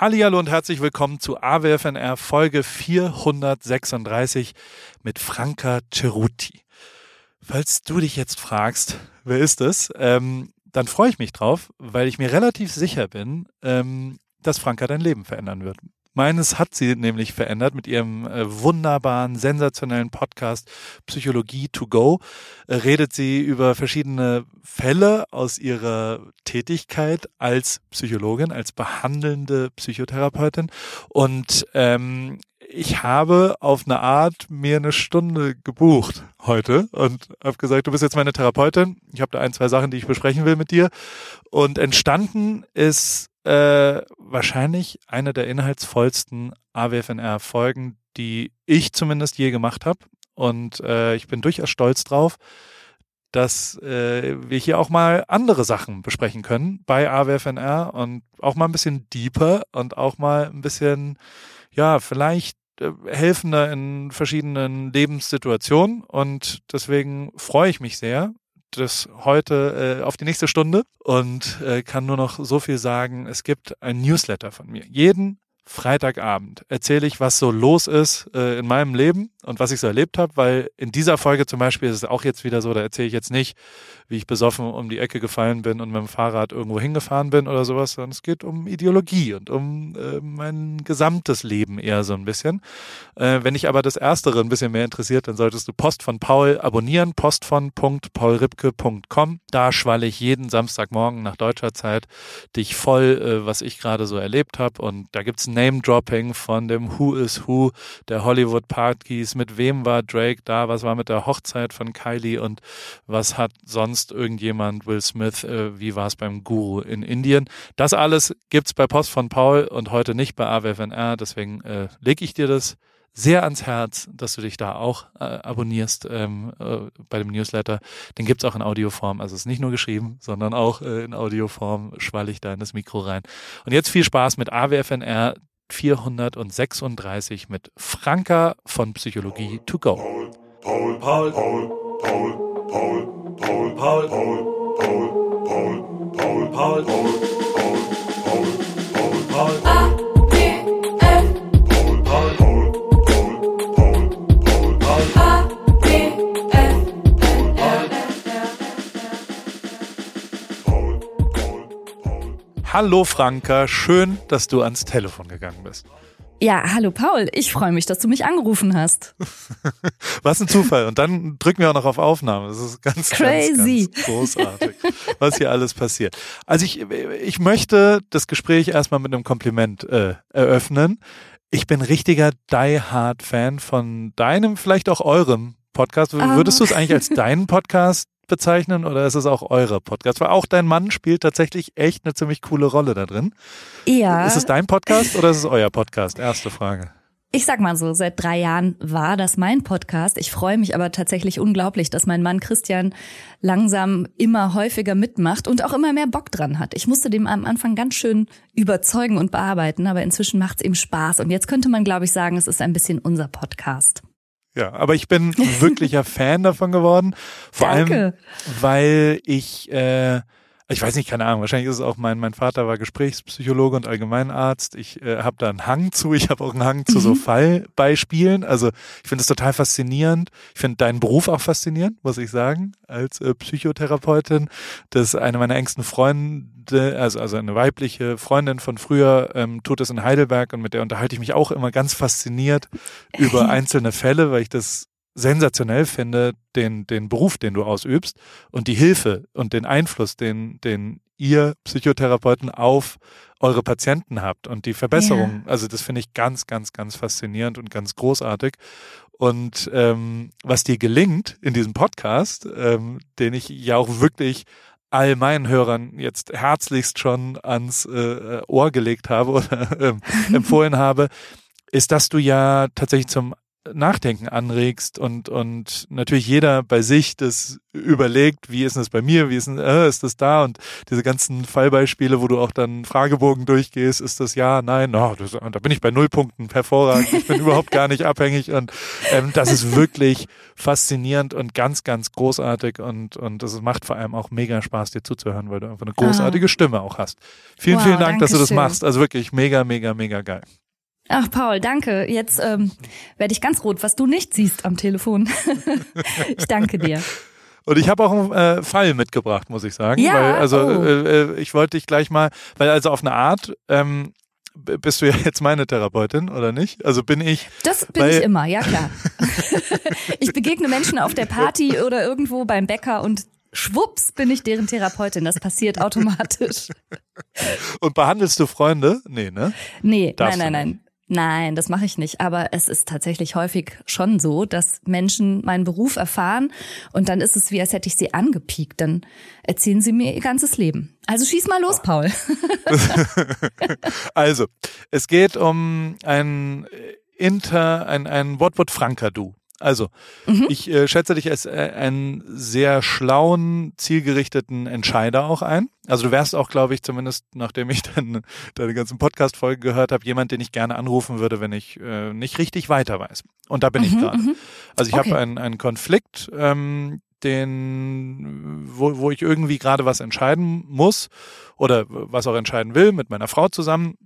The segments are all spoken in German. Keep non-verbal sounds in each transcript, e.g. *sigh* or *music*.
Hallihallo und herzlich willkommen zu AWFNR Folge 436 mit Franka Ceruti. Falls du dich jetzt fragst, wer ist es, ähm, dann freue ich mich drauf, weil ich mir relativ sicher bin, ähm, dass Franka dein Leben verändern wird. Meines hat sie nämlich verändert mit ihrem äh, wunderbaren, sensationellen Podcast Psychologie to go. Äh, redet sie über verschiedene Fälle aus ihrer Tätigkeit als Psychologin, als behandelnde Psychotherapeutin. Und ähm, ich habe auf eine Art mir eine Stunde gebucht heute und habe gesagt, du bist jetzt meine Therapeutin. Ich habe da ein, zwei Sachen, die ich besprechen will mit dir. Und entstanden ist äh, wahrscheinlich eine der inhaltsvollsten AWFNR-Folgen, die ich zumindest je gemacht habe. Und äh, ich bin durchaus stolz drauf, dass äh, wir hier auch mal andere Sachen besprechen können bei AWFNR und auch mal ein bisschen deeper und auch mal ein bisschen, ja, vielleicht äh, helfender in verschiedenen Lebenssituationen. Und deswegen freue ich mich sehr, das heute äh, auf die nächste Stunde und äh, kann nur noch so viel sagen. Es gibt ein Newsletter von mir. Jeden Freitagabend erzähle ich, was so los ist äh, in meinem Leben und was ich so erlebt habe, weil in dieser Folge zum Beispiel ist es auch jetzt wieder so, da erzähle ich jetzt nicht, wie ich besoffen um die Ecke gefallen bin und mit dem Fahrrad irgendwo hingefahren bin oder sowas, sondern es geht um Ideologie und um äh, mein gesamtes Leben eher so ein bisschen. Äh, wenn dich aber das Erstere ein bisschen mehr interessiert, dann solltest du Post von Paul abonnieren, postvon.paulripke.com. Da schwalle ich jeden Samstagmorgen nach deutscher Zeit dich voll, äh, was ich gerade so erlebt habe und da gibt's Name-Dropping von dem Who is Who der Hollywood-Partys, mit wem war Drake da, was war mit der Hochzeit von Kylie und was hat sonst irgendjemand, Will Smith, äh, wie war es beim Guru in Indien. Das alles gibt's bei Post von Paul und heute nicht bei AWFNR. Deswegen äh, lege ich dir das sehr ans Herz, dass du dich da auch äh, abonnierst ähm, äh, bei dem Newsletter. Den gibt's auch in Audioform. Also es ist nicht nur geschrieben, sondern auch äh, in Audioform schwalle ich da in das Mikro rein. Und jetzt viel Spaß mit AWFNR 436 mit Franka von Psychologie to go. Paul, Paul, Paul, Paul, Paul. Paul, Paul, Paul, Paul, Paul, Paul, Paul, Paul, Paul, Hallo Franka, schön, dass du ans Telefon gegangen bist. Ja, hallo Paul, ich freue mich, dass du mich angerufen hast. *laughs* Was ein Zufall. Und dann drücken wir auch noch auf Aufnahme. Das ist ganz, Crazy. ganz, ganz großartig, was hier alles passiert. Also ich, ich möchte das Gespräch erstmal mit einem Kompliment äh, eröffnen. Ich bin richtiger Die-Hard-Fan von deinem, vielleicht auch eurem Podcast. Würdest du es eigentlich als *laughs* deinen Podcast bezeichnen oder ist es auch eure Podcast? Weil auch dein Mann spielt tatsächlich echt eine ziemlich coole Rolle da drin. Ja. Ist es dein Podcast oder ist es euer Podcast? Erste Frage. Ich sag mal so, seit drei Jahren war das mein Podcast. Ich freue mich aber tatsächlich unglaublich, dass mein Mann Christian langsam immer häufiger mitmacht und auch immer mehr Bock dran hat. Ich musste dem am Anfang ganz schön überzeugen und bearbeiten, aber inzwischen macht es ihm Spaß. Und jetzt könnte man, glaube ich, sagen, es ist ein bisschen unser Podcast. Ja, aber ich bin *laughs* wirklicher Fan davon geworden. Vor Danke. allem, weil ich äh, ich weiß nicht, keine Ahnung, wahrscheinlich ist es auch mein, mein Vater war Gesprächspsychologe und Allgemeinarzt. Ich äh, habe da einen Hang zu, ich habe auch einen Hang zu so mhm. Fallbeispielen. Also ich finde es total faszinierend. Ich finde deinen Beruf auch faszinierend, muss ich sagen, als äh, Psychotherapeutin. Das ist eine meiner engsten Freunde, also, also eine weibliche Freundin von früher, ähm, tut es in Heidelberg und mit der unterhalte ich mich auch immer ganz fasziniert über *laughs* einzelne Fälle, weil ich das sensationell finde, den, den Beruf, den du ausübst und die Hilfe und den Einfluss, den, den ihr Psychotherapeuten auf eure Patienten habt und die Verbesserung. Ja. Also das finde ich ganz, ganz, ganz faszinierend und ganz großartig. Und ähm, was dir gelingt in diesem Podcast, ähm, den ich ja auch wirklich all meinen Hörern jetzt herzlichst schon ans äh, Ohr gelegt habe oder äh, *laughs* empfohlen habe, ist, dass du ja tatsächlich zum Nachdenken anregst und, und natürlich jeder bei sich das überlegt, wie ist das bei mir, wie ist, äh, ist das da und diese ganzen Fallbeispiele, wo du auch dann Fragebogen durchgehst, ist das ja, nein, no, das, da bin ich bei Nullpunkten, hervorragend, ich bin *laughs* überhaupt gar nicht abhängig und ähm, das ist wirklich faszinierend und ganz, ganz großartig und, und es macht vor allem auch mega Spaß, dir zuzuhören, weil du einfach eine großartige ah. Stimme auch hast. Vielen, wow, vielen Dank, dass du das schön. machst. Also wirklich mega, mega, mega geil. Ach, Paul, danke. Jetzt ähm, werde ich ganz rot, was du nicht siehst am Telefon. *laughs* ich danke dir. Und ich habe auch einen äh, Fall mitgebracht, muss ich sagen. Ja, weil, also oh. äh, äh ich wollte dich gleich mal, weil also auf eine Art ähm, bist du ja *laughs* jetzt meine Therapeutin, oder nicht? Also bin ich. Das bin ich immer, ja klar. *laughs* ich begegne Menschen auf der Party oder irgendwo beim Bäcker und schwupps bin ich deren Therapeutin. Das passiert automatisch. Und behandelst du Freunde? Nee, ne? Nee, Darfst nein, nein, nein. Nein, das mache ich nicht. Aber es ist tatsächlich häufig schon so, dass Menschen meinen Beruf erfahren und dann ist es wie, als hätte ich sie angepiekt. Dann erzählen sie mir ihr ganzes Leben. Also schieß mal los, Paul. *laughs* also, es geht um ein Inter, ein, ein Wortwort Franka-Du. Also, mhm. ich äh, schätze dich als äh, einen sehr schlauen, zielgerichteten Entscheider auch ein. Also du wärst auch, glaube ich, zumindest nachdem ich *laughs* dann deine ganzen Podcast-Folgen gehört habe, jemand, den ich gerne anrufen würde, wenn ich äh, nicht richtig weiter weiß. Und da bin mhm, ich gerade. Mhm. Also ich okay. habe einen, einen Konflikt, ähm, den, wo, wo ich irgendwie gerade was entscheiden muss oder was auch entscheiden will mit meiner Frau zusammen.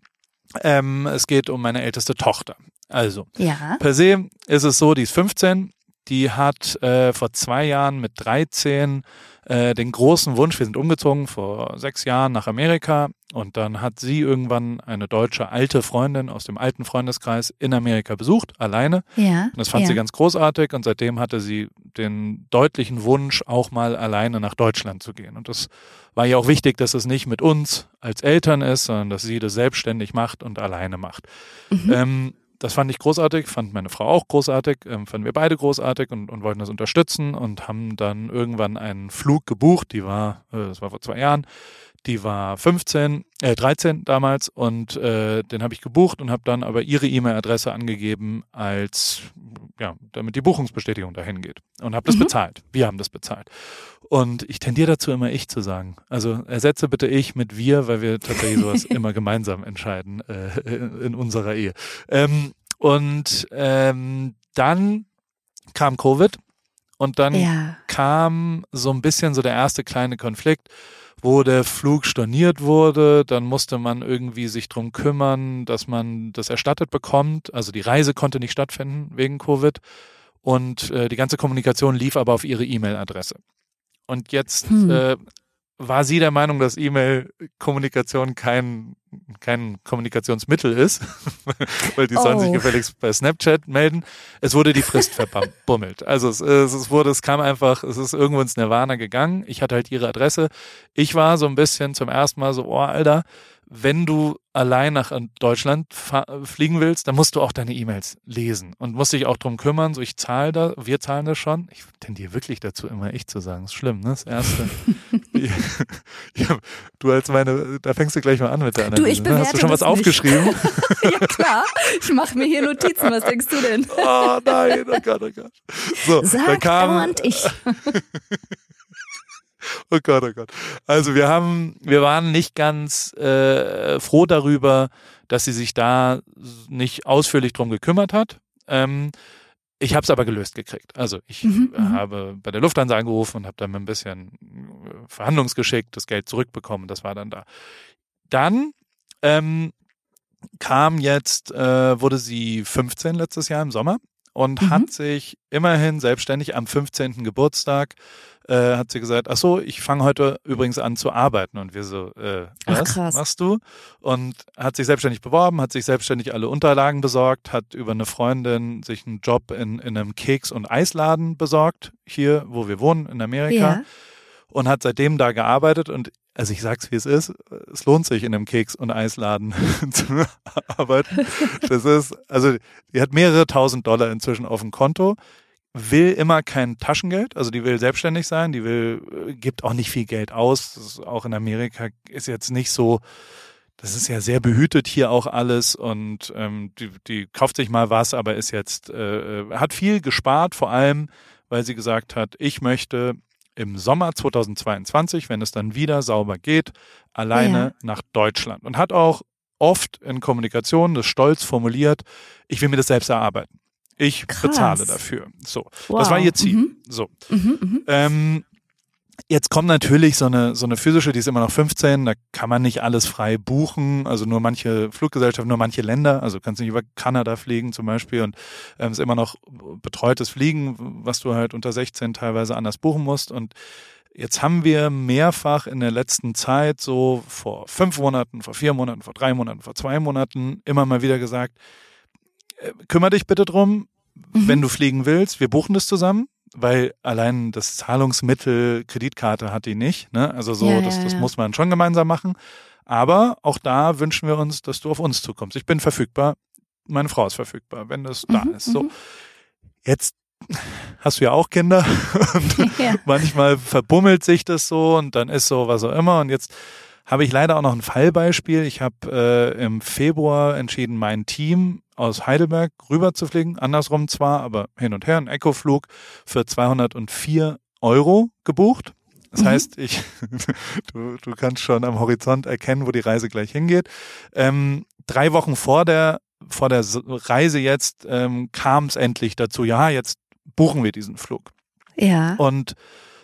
Ähm, es geht um meine älteste Tochter. Also, ja. per se ist es so, die ist 15, die hat äh, vor zwei Jahren mit 13 äh, den großen Wunsch, wir sind umgezogen vor sechs Jahren nach Amerika und dann hat sie irgendwann eine deutsche alte Freundin aus dem alten Freundeskreis in Amerika besucht, alleine. Ja. Und das fand ja. sie ganz großartig und seitdem hatte sie den deutlichen Wunsch, auch mal alleine nach Deutschland zu gehen. Und das war ja auch wichtig, dass es nicht mit uns als Eltern ist, sondern dass sie das selbstständig macht und alleine macht. Mhm. Ähm, das fand ich großartig, fand meine Frau auch großartig, ähm, fanden wir beide großartig und, und wollten das unterstützen und haben dann irgendwann einen Flug gebucht, die war, äh, das war vor zwei Jahren, die war 15, äh, 13 damals und äh, den habe ich gebucht und habe dann aber ihre E-Mail-Adresse angegeben, als ja, damit die Buchungsbestätigung dahin geht und habe das mhm. bezahlt. Wir haben das bezahlt. Und ich tendiere dazu immer ich zu sagen. Also ersetze bitte ich mit wir, weil wir tatsächlich sowas *laughs* immer gemeinsam entscheiden äh, in unserer Ehe. Ähm, und ähm, dann kam Covid und dann ja. kam so ein bisschen so der erste kleine Konflikt wo der Flug storniert wurde. Dann musste man irgendwie sich drum kümmern, dass man das erstattet bekommt. Also die Reise konnte nicht stattfinden wegen Covid. Und äh, die ganze Kommunikation lief aber auf ihre E-Mail-Adresse. Und jetzt hm. äh, war sie der Meinung, dass E-Mail-Kommunikation kein, kein Kommunikationsmittel ist, *laughs* weil die oh. sollen sich oh. gefälligst bei Snapchat melden. Es wurde die Frist *laughs* verbummelt. Also es, es wurde, es kam einfach, es ist irgendwo ins Nirvana gegangen. Ich hatte halt ihre Adresse. Ich war so ein bisschen zum ersten Mal so, oh Alter, wenn du allein nach Deutschland fliegen willst, dann musst du auch deine E-Mails lesen und musst dich auch drum kümmern. So, ich zahle da, wir zahlen das schon. Ich tendiere wirklich dazu, immer ich zu sagen. Das ist schlimm, ne? Das Erste. *laughs* *laughs* ja, du als meine, da fängst du gleich mal an mit der Analyse. Du, ich ne? Hast du schon was nicht. aufgeschrieben? *laughs* ja, klar. Ich mache mir hier Notizen. Was denkst du denn? oh nein, oh Gott, oh Gott. So, Sag dann kam, und ich. Oh Gott, oh Gott. Also wir haben, wir waren nicht ganz äh, froh darüber, dass sie sich da nicht ausführlich drum gekümmert hat. Ähm, ich habe es aber gelöst gekriegt. Also ich mhm, mhm, habe bei der Lufthansa angerufen und habe dann ein bisschen äh, Verhandlungsgeschick das Geld zurückbekommen. Das war dann da. Dann ähm, kam jetzt, äh, wurde sie 15 letztes Jahr im Sommer und mhm. hat sich immerhin selbstständig am 15. Geburtstag äh, hat sie gesagt, ach so, ich fange heute übrigens an zu arbeiten. Und wir so, äh, was ach, machst du? Und hat sich selbstständig beworben, hat sich selbstständig alle Unterlagen besorgt, hat über eine Freundin sich einen Job in, in einem Keks- und Eisladen besorgt, hier, wo wir wohnen, in Amerika. Ja. Und hat seitdem da gearbeitet und also ich sag's wie es ist, es lohnt sich in einem Keks- und Eisladen *laughs* zu arbeiten. Das ist, also die hat mehrere tausend Dollar inzwischen auf dem Konto, will immer kein Taschengeld, also die will selbstständig sein, die will, gibt auch nicht viel Geld aus. auch in Amerika ist jetzt nicht so das ist ja sehr behütet hier auch alles und ähm, die, die kauft sich mal was, aber ist jetzt, äh, äh hat viel gespart, vor allem, weil sie gesagt hat, ich möchte im Sommer 2022, wenn es dann wieder sauber geht, alleine ja. nach Deutschland und hat auch oft in Kommunikation das stolz formuliert, ich will mir das selbst erarbeiten. Ich Krass. bezahle dafür. So, wow. das war ihr Ziel. Mhm. So. Mhm, mh. ähm, Jetzt kommt natürlich so eine, so eine physische, die ist immer noch 15, da kann man nicht alles frei buchen, also nur manche Fluggesellschaften, nur manche Länder, also kannst nicht über Kanada fliegen zum Beispiel und ähm, ist immer noch betreutes Fliegen, was du halt unter 16 teilweise anders buchen musst und Jetzt haben wir mehrfach in der letzten Zeit, so vor fünf Monaten, vor vier Monaten, vor drei Monaten, vor zwei Monaten, immer mal wieder gesagt, äh, kümmere dich bitte drum, mhm. wenn du fliegen willst, wir buchen das zusammen weil allein das Zahlungsmittel Kreditkarte hat die nicht. Ne? Also so, ja, das, das ja. muss man schon gemeinsam machen. Aber auch da wünschen wir uns, dass du auf uns zukommst. Ich bin verfügbar, meine Frau ist verfügbar, wenn das mhm, da ist. So, mhm. jetzt hast du ja auch Kinder *laughs* und ja. manchmal verbummelt sich das so und dann ist so was auch immer und jetzt habe ich leider auch noch ein Fallbeispiel. Ich habe äh, im Februar entschieden, mein Team aus Heidelberg rüber zu fliegen, andersrum zwar, aber hin und her, ein Ecoflug für 204 Euro gebucht. Das mhm. heißt, ich, *laughs* du, du kannst schon am Horizont erkennen, wo die Reise gleich hingeht. Ähm, drei Wochen vor der, vor der Reise jetzt ähm, kam es endlich dazu, ja, jetzt buchen wir diesen Flug. Ja. Und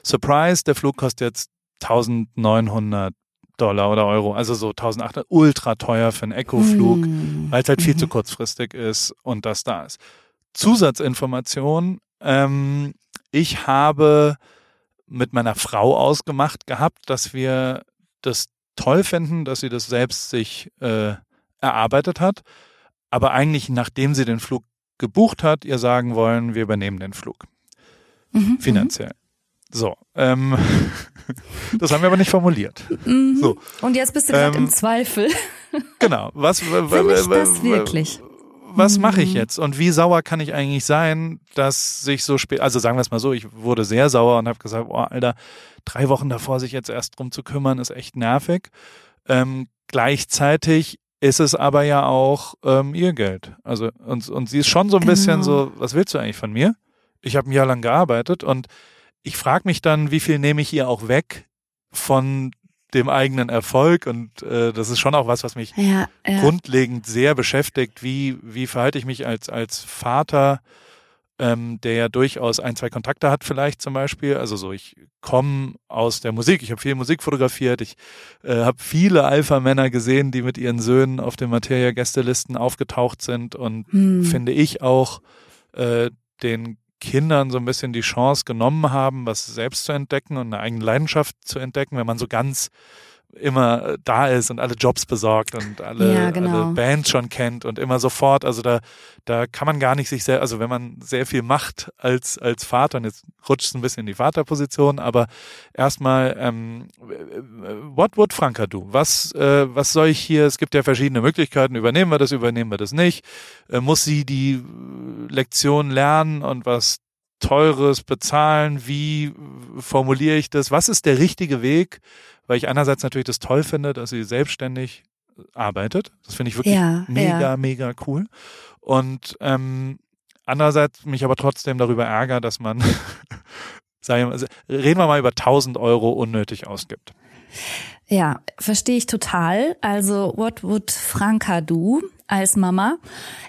Surprise, der Flug kostet jetzt 1900 Dollar oder Euro, also so 1800, ultra teuer für einen Eco-Flug, mm. weil es halt viel mm. zu mhm. kurzfristig ist und das da ist. Zusatzinformation, ähm, ich habe mit meiner Frau ausgemacht gehabt, dass wir das toll finden, dass sie das selbst sich äh, erarbeitet hat, aber eigentlich nachdem sie den Flug gebucht hat, ihr sagen wollen, wir übernehmen den Flug. Mhm, finanziell. So, ähm, *laughs* das haben wir aber nicht formuliert. Mhm. So. Und jetzt bist du gerade ähm, im Zweifel. *laughs* Genau. Was, Will ich das wirklich? Was mache ich mhm. jetzt? Und wie sauer kann ich eigentlich sein, dass sich so spät, also sagen wir es mal so, ich wurde sehr sauer und habe gesagt, oh, Alter, drei Wochen davor sich jetzt erst drum zu kümmern, ist echt nervig. Ähm, gleichzeitig ist es aber ja auch ähm, ihr Geld. Also und, und sie ist schon so ein genau. bisschen so, was willst du eigentlich von mir? Ich habe ein Jahr lang gearbeitet und ich frage mich dann, wie viel nehme ich ihr auch weg von dem eigenen Erfolg und äh, das ist schon auch was, was mich ja, ja. grundlegend sehr beschäftigt. Wie wie verhalte ich mich als als Vater, ähm, der ja durchaus ein zwei Kontakte hat vielleicht zum Beispiel. Also so ich komme aus der Musik, ich habe viel Musik fotografiert, ich äh, habe viele Alpha-Männer gesehen, die mit ihren Söhnen auf den Materia-Gästelisten aufgetaucht sind und hm. finde ich auch äh, den Kindern so ein bisschen die Chance genommen haben, was selbst zu entdecken und eine eigene Leidenschaft zu entdecken, wenn man so ganz immer äh, da ist und alle Jobs besorgt und alle, ja, genau. alle Bands schon kennt und immer sofort. Also da, da kann man gar nicht sich sehr, also wenn man sehr viel macht als, als Vater, und jetzt rutscht es ein bisschen in die Vaterposition, aber erstmal, ähm, what would Franka do? Was, äh, was soll ich hier? Es gibt ja verschiedene Möglichkeiten. Übernehmen wir das, übernehmen wir das nicht? Äh, muss sie die Lektion lernen und was Teures bezahlen? Wie formuliere ich das? Was ist der richtige Weg? Weil ich einerseits natürlich das toll finde, dass sie selbstständig arbeitet. Das finde ich wirklich ja, mega, ja. mega cool. Und ähm, andererseits mich aber trotzdem darüber ärgert, dass man, *laughs* sagen wir, reden wir mal über 1000 Euro unnötig ausgibt. Ja, verstehe ich total. Also, what would Franka do als Mama?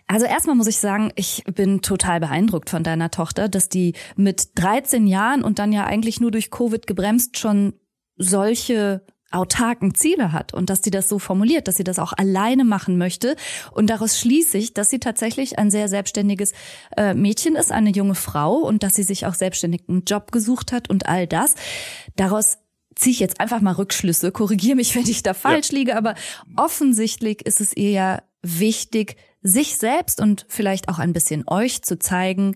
Also erstmal muss ich sagen, ich bin total beeindruckt von deiner Tochter, dass die mit 13 Jahren und dann ja eigentlich nur durch Covid gebremst schon solche autarken Ziele hat und dass sie das so formuliert, dass sie das auch alleine machen möchte. Und daraus schließe ich, dass sie tatsächlich ein sehr selbstständiges äh, Mädchen ist, eine junge Frau und dass sie sich auch selbstständig einen Job gesucht hat und all das. Daraus ziehe ich jetzt einfach mal Rückschlüsse, korrigiere mich, wenn ich da falsch ja. liege, aber offensichtlich ist es ihr ja wichtig, sich selbst und vielleicht auch ein bisschen euch zu zeigen,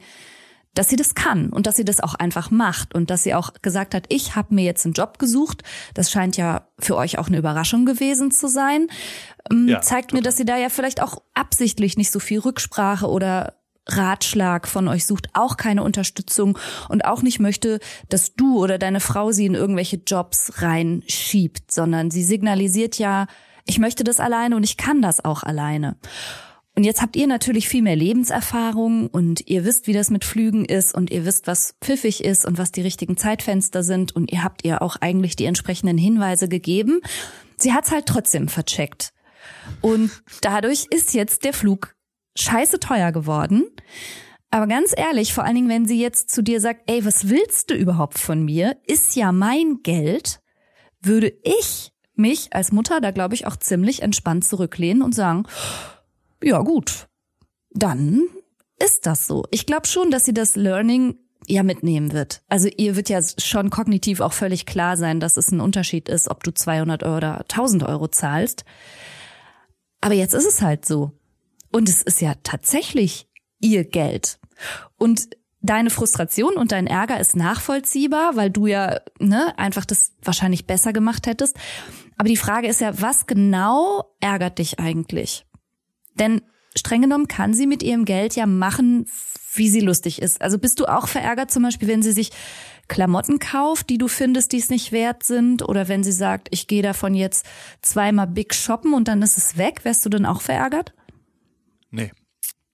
dass sie das kann und dass sie das auch einfach macht und dass sie auch gesagt hat, ich habe mir jetzt einen Job gesucht. Das scheint ja für euch auch eine Überraschung gewesen zu sein. Ähm, ja, zeigt total. mir, dass sie da ja vielleicht auch absichtlich nicht so viel Rücksprache oder Ratschlag von euch sucht, auch keine Unterstützung und auch nicht möchte, dass du oder deine Frau sie in irgendwelche Jobs reinschiebt, sondern sie signalisiert ja, ich möchte das alleine und ich kann das auch alleine. Und jetzt habt ihr natürlich viel mehr Lebenserfahrung und ihr wisst, wie das mit Flügen ist und ihr wisst, was pfiffig ist und was die richtigen Zeitfenster sind und ihr habt ihr auch eigentlich die entsprechenden Hinweise gegeben. Sie hat's halt trotzdem vercheckt. Und dadurch ist jetzt der Flug scheiße teuer geworden. Aber ganz ehrlich, vor allen Dingen, wenn sie jetzt zu dir sagt, ey, was willst du überhaupt von mir? Ist ja mein Geld, würde ich mich als Mutter da, glaube ich, auch ziemlich entspannt zurücklehnen und sagen, ja gut, dann ist das so. Ich glaube schon, dass sie das Learning ja mitnehmen wird. Also ihr wird ja schon kognitiv auch völlig klar sein, dass es ein Unterschied ist, ob du 200 Euro oder 1000 Euro zahlst. Aber jetzt ist es halt so. Und es ist ja tatsächlich ihr Geld. Und deine Frustration und dein Ärger ist nachvollziehbar, weil du ja ne, einfach das wahrscheinlich besser gemacht hättest. Aber die Frage ist ja, was genau ärgert dich eigentlich? Denn streng genommen kann sie mit ihrem Geld ja machen, wie sie lustig ist. Also bist du auch verärgert zum Beispiel, wenn sie sich Klamotten kauft, die du findest, die es nicht wert sind? Oder wenn sie sagt, ich gehe davon jetzt zweimal Big shoppen und dann ist es weg, wärst du dann auch verärgert? Nee.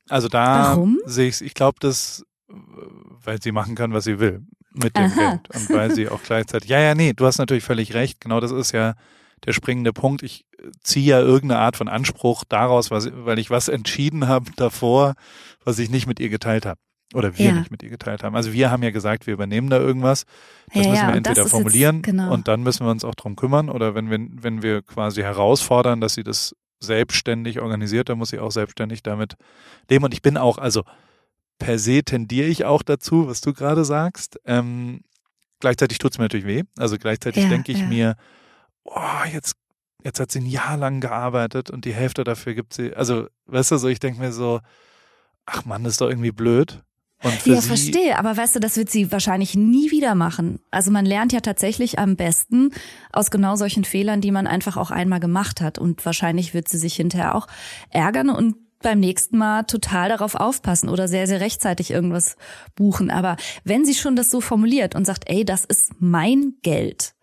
Also da sehe ich ich glaube, das, weil sie machen kann, was sie will mit dem Aha. Geld. Und weil sie *laughs* auch gleichzeitig, ja, ja, nee, du hast natürlich völlig recht. Genau das ist ja der springende Punkt. Ich ziehe ja irgendeine Art von Anspruch daraus, was, weil ich was entschieden habe davor, was ich nicht mit ihr geteilt habe. Oder wir ja. nicht mit ihr geteilt haben. Also wir haben ja gesagt, wir übernehmen da irgendwas. Das ja, müssen wir entweder formulieren jetzt, genau. und dann müssen wir uns auch drum kümmern. Oder wenn wir, wenn wir quasi herausfordern, dass sie das selbstständig organisiert, dann muss sie auch selbstständig damit leben. Und ich bin auch, also per se tendiere ich auch dazu, was du gerade sagst. Ähm, gleichzeitig tut es mir natürlich weh. Also gleichzeitig ja, denke ich mir, oh, jetzt, jetzt hat sie ein Jahr lang gearbeitet und die Hälfte dafür gibt sie, also, weißt du, so, ich denke mir so, ach man, das ist doch irgendwie blöd. ja, verstehe, aber weißt du, das wird sie wahrscheinlich nie wieder machen. Also man lernt ja tatsächlich am besten aus genau solchen Fehlern, die man einfach auch einmal gemacht hat. Und wahrscheinlich wird sie sich hinterher auch ärgern und beim nächsten Mal total darauf aufpassen oder sehr, sehr rechtzeitig irgendwas buchen. Aber wenn sie schon das so formuliert und sagt, ey, das ist mein Geld,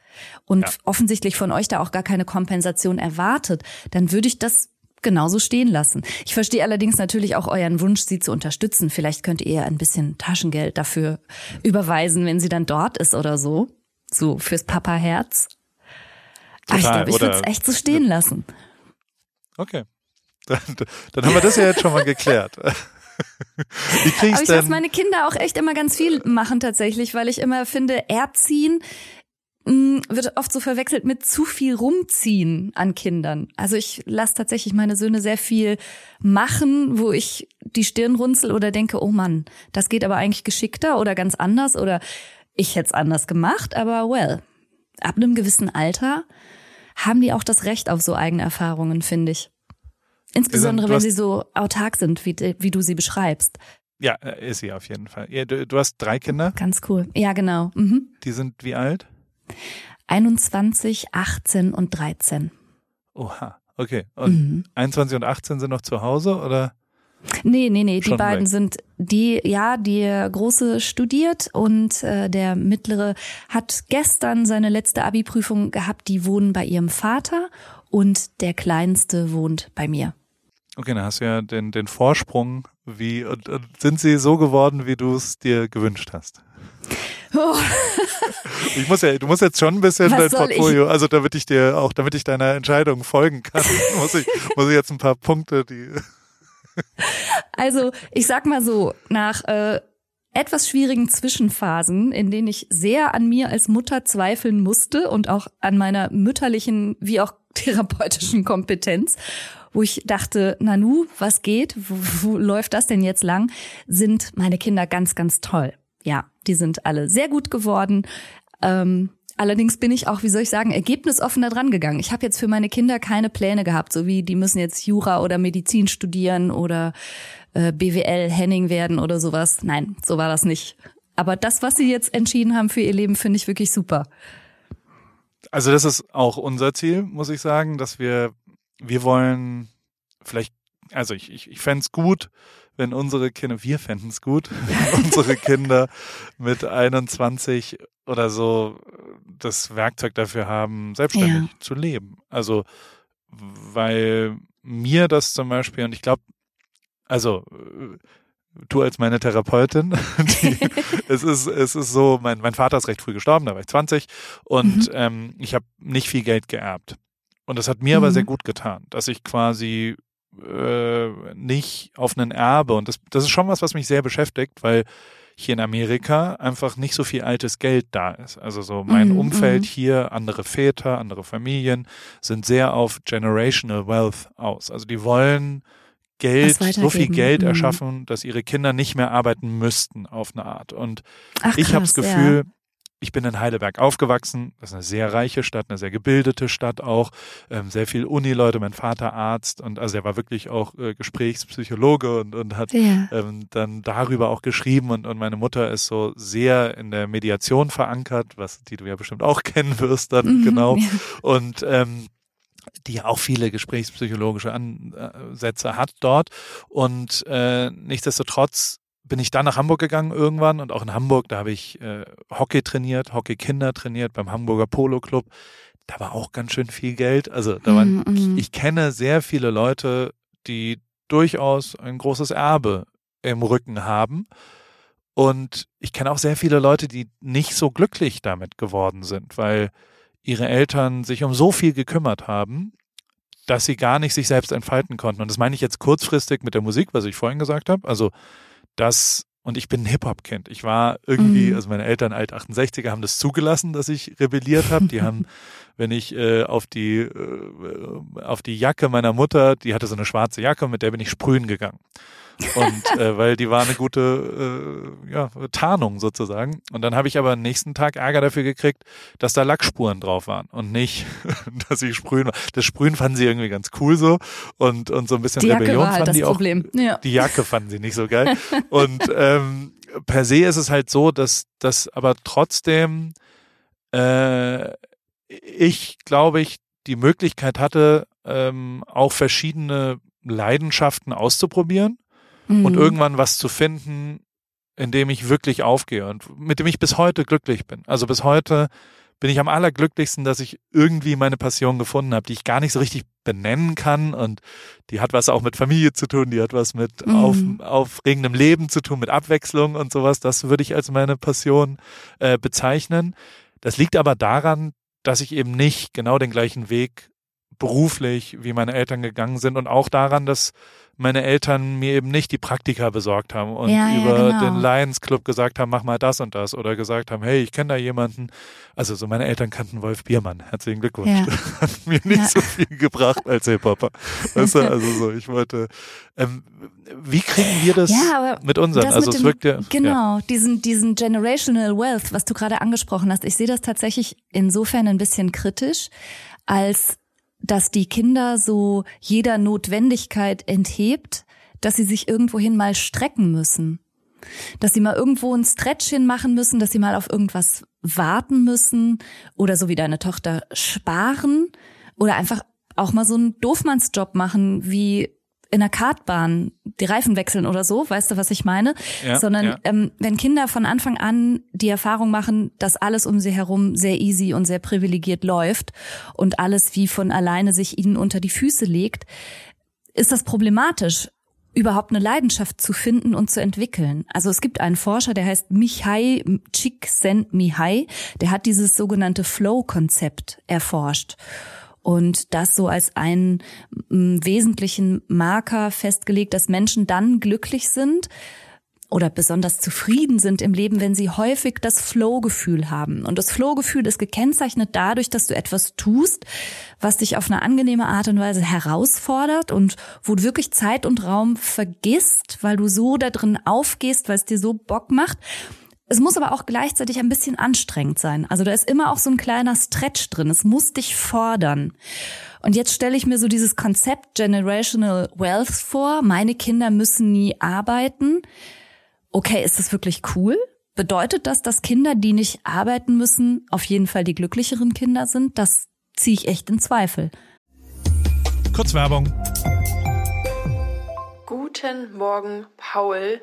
und ja. offensichtlich von euch da auch gar keine Kompensation erwartet, dann würde ich das genauso stehen lassen. Ich verstehe allerdings natürlich auch euren Wunsch, sie zu unterstützen. Vielleicht könnt ihr ein bisschen Taschengeld dafür überweisen, wenn sie dann dort ist oder so. So fürs Papa-Herz. Aber ich glaube, ich würde es echt so stehen lassen. Okay. *laughs* Dann, dann haben wir das ja jetzt schon mal geklärt. *laughs* Wie kriegst Aber ich lasse meine Kinder auch echt immer ganz viel machen tatsächlich, weil ich immer finde, erziehen Mm, wird oft so verwechselt mit zu viel rumziehen an Kindern. Also ich lasse tatsächlich meine Söhne sehr viel machen, wo ich die Stirn runzel oder denke, oh Mann, das geht aber eigentlich geschickter oder ganz anders oder ich hätte es anders gemacht, aber well, ab einem gewissen Alter haben die auch das Recht auf so eigene Erfahrungen, finde ich. Insbesondere, wenn sie so autark sind, wie, wie du sie beschreibst. Ja, äh, ist sie auf jeden Fall. Ja, du, du, hast drei Kinder? Ganz cool. Ja, genau. Mhm. Die sind wie alt? 21, 18 und 13. Oha, okay. Und mhm. 21 und 18 sind noch zu Hause oder? Nee, nee, nee, die beiden weg. sind die, ja, die große studiert und äh, der mittlere hat gestern seine letzte Abi-Prüfung gehabt, die wohnen bei ihrem Vater und der kleinste wohnt bei mir. Okay, dann hast du ja den, den Vorsprung, wie, und, und sind sie so geworden, wie du es dir gewünscht hast? Oh. ich muss ja, du musst jetzt schon ein bisschen Was dein Portfolio, ich? also damit ich dir auch, damit ich deiner Entscheidung folgen kann, *laughs* muss ich, muss ich jetzt ein paar Punkte, die. also, ich sag mal so, nach äh, etwas schwierigen Zwischenphasen, in denen ich sehr an mir als Mutter zweifeln musste und auch an meiner mütterlichen wie auch *laughs* therapeutischen Kompetenz, wo ich dachte, Nanu, was geht? Wo, wo läuft das denn jetzt lang? Sind meine Kinder ganz, ganz toll ja, die sind alle sehr gut geworden. Ähm, allerdings bin ich auch, wie soll ich sagen, ergebnisoffener dran gegangen. Ich habe jetzt für meine Kinder keine Pläne gehabt, so wie die müssen jetzt Jura oder Medizin studieren oder äh, BWL Henning werden oder sowas. Nein, so war das nicht. Aber das, was sie jetzt entschieden haben für ihr Leben, finde ich wirklich super. Also das ist auch unser Ziel, muss ich sagen, dass wir, wir wollen vielleicht, also ich, ich, ich fände es gut, wenn unsere Kinder, wir fänden es gut, wenn unsere Kinder mit 21 oder so das Werkzeug dafür haben, selbstständig ja. zu leben. Also weil mir das zum Beispiel, und ich glaube, also du als meine Therapeutin, *laughs* die, *laughs* es ist es ist so, mein mein Vater ist recht früh gestorben, da war ich 20 und mhm. ähm, ich habe nicht viel Geld geerbt und das hat mir mhm. aber sehr gut getan, dass ich quasi äh, nicht auf einen Erbe und das das ist schon was, was mich sehr beschäftigt, weil hier in Amerika einfach nicht so viel altes Geld da ist. Also so mein mm, Umfeld mm. hier, andere Väter, andere Familien sind sehr auf generational wealth aus. Also die wollen Geld, so viel Geld mhm. erschaffen, dass ihre Kinder nicht mehr arbeiten müssten auf eine Art. Und Ach, ich habe das Gefühl, ja. Ich bin in Heidelberg aufgewachsen. Das ist eine sehr reiche Stadt, eine sehr gebildete Stadt auch. Ähm, sehr viel Unileute, mein Vater Arzt und also er war wirklich auch äh, Gesprächspsychologe und, und hat ja. ähm, dann darüber auch geschrieben und, und meine Mutter ist so sehr in der Mediation verankert, was die du ja bestimmt auch *laughs* kennen wirst dann mhm, genau. Ja. Und ähm, die ja auch viele gesprächspsychologische Ansätze hat dort. Und äh, nichtsdestotrotz bin ich dann nach Hamburg gegangen irgendwann und auch in Hamburg, da habe ich äh, Hockey trainiert, Hockey-Kinder trainiert beim Hamburger Polo Club. Da war auch ganz schön viel Geld. Also da waren, mm, mm. Ich, ich kenne sehr viele Leute, die durchaus ein großes Erbe im Rücken haben. Und ich kenne auch sehr viele Leute, die nicht so glücklich damit geworden sind, weil ihre Eltern sich um so viel gekümmert haben, dass sie gar nicht sich selbst entfalten konnten. Und das meine ich jetzt kurzfristig mit der Musik, was ich vorhin gesagt habe. Also das und ich bin ein Hip-Hop-Kind. Ich war irgendwie, mhm. also meine Eltern alt 68er haben das zugelassen, dass ich rebelliert habe. Die haben, *laughs* wenn ich äh, auf die äh, auf die Jacke meiner Mutter, die hatte so eine schwarze Jacke, mit der bin ich sprühen gegangen. Und äh, *laughs* weil die war eine gute äh, ja, Tarnung sozusagen. Und dann habe ich aber am nächsten Tag Ärger dafür gekriegt, dass da Lackspuren drauf waren und nicht, *laughs* dass ich sprühen war. Das Sprühen fanden sie irgendwie ganz cool so und, und so ein bisschen die Rebellion halt fanden die Problem. auch. Ja. Die Jacke fanden sie nicht so geil. *laughs* und ähm, per se ist es halt so, dass das aber trotzdem äh, ich, glaube ich, die Möglichkeit hatte, ähm, auch verschiedene Leidenschaften auszuprobieren mhm. und irgendwann was zu finden, in dem ich wirklich aufgehe und mit dem ich bis heute glücklich bin. Also bis heute bin ich am allerglücklichsten, dass ich irgendwie meine Passion gefunden habe, die ich gar nicht so richtig benennen kann und die hat was auch mit Familie zu tun, die hat was mit mhm. auf, aufregendem Leben zu tun, mit Abwechslung und sowas. Das würde ich als meine Passion äh, bezeichnen. Das liegt aber daran, dass ich eben nicht genau den gleichen Weg beruflich wie meine Eltern gegangen sind und auch daran, dass meine Eltern mir eben nicht die Praktika besorgt haben und ja, über ja, genau. den Lions Club gesagt haben, mach mal das und das oder gesagt haben, hey, ich kenne da jemanden. Also so meine Eltern kannten Wolf Biermann. Herzlichen Glückwunsch. Ja. Das *laughs* hat mir nicht so viel gebracht als Hip-Hopper. Weißt du, also so, ich wollte, ähm, wie kriegen wir das mit unseren? Also es wirkt ja. Genau, diesen, diesen generational wealth, was du gerade angesprochen hast. Ich sehe das tatsächlich insofern ein bisschen kritisch, als dass die Kinder so jeder Notwendigkeit enthebt, dass sie sich irgendwohin mal strecken müssen. Dass sie mal irgendwo ein Stretchchen machen müssen, dass sie mal auf irgendwas warten müssen oder so wie deine Tochter sparen oder einfach auch mal so einen Doofmannsjob machen wie in der Kartbahn die Reifen wechseln oder so, weißt du, was ich meine? Ja, Sondern ja. Ähm, wenn Kinder von Anfang an die Erfahrung machen, dass alles um sie herum sehr easy und sehr privilegiert läuft und alles wie von alleine sich ihnen unter die Füße legt, ist das problematisch, überhaupt eine Leidenschaft zu finden und zu entwickeln. Also es gibt einen Forscher, der heißt Mihai Csikszentmihalyi, der hat dieses sogenannte Flow-Konzept erforscht und das so als einen wesentlichen Marker festgelegt, dass Menschen dann glücklich sind, oder besonders zufrieden sind im Leben, wenn sie häufig das Flow-Gefühl haben. Und das Flow-Gefühl ist gekennzeichnet dadurch, dass du etwas tust, was dich auf eine angenehme Art und Weise herausfordert und wo du wirklich Zeit und Raum vergisst, weil du so da drin aufgehst, weil es dir so Bock macht. Es muss aber auch gleichzeitig ein bisschen anstrengend sein. Also da ist immer auch so ein kleiner Stretch drin. Es muss dich fordern. Und jetzt stelle ich mir so dieses Konzept Generational Wealth vor. Meine Kinder müssen nie arbeiten. Okay, ist das wirklich cool? Bedeutet das, dass Kinder, die nicht arbeiten müssen, auf jeden Fall die glücklicheren Kinder sind? Das ziehe ich echt in Zweifel. Kurzwerbung. Guten Morgen, Paul.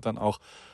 dann auch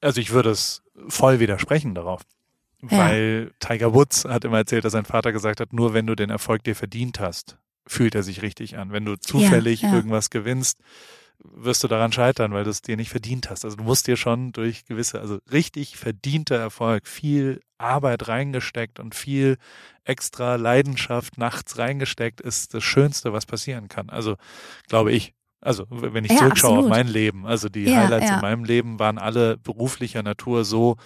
also ich würde es voll widersprechen darauf. Ja. Weil Tiger Woods hat immer erzählt, dass sein Vater gesagt hat, nur wenn du den Erfolg dir verdient hast, fühlt er sich richtig an. Wenn du zufällig ja, ja. irgendwas gewinnst, wirst du daran scheitern, weil du es dir nicht verdient hast. Also du musst dir schon durch gewisse, also richtig verdienter Erfolg, viel Arbeit reingesteckt und viel extra Leidenschaft nachts reingesteckt, ist das Schönste, was passieren kann. Also glaube ich. Also wenn ich ja, zurückschaue absolut. auf mein Leben, also die ja, Highlights ja. in meinem Leben waren alle beruflicher Natur so,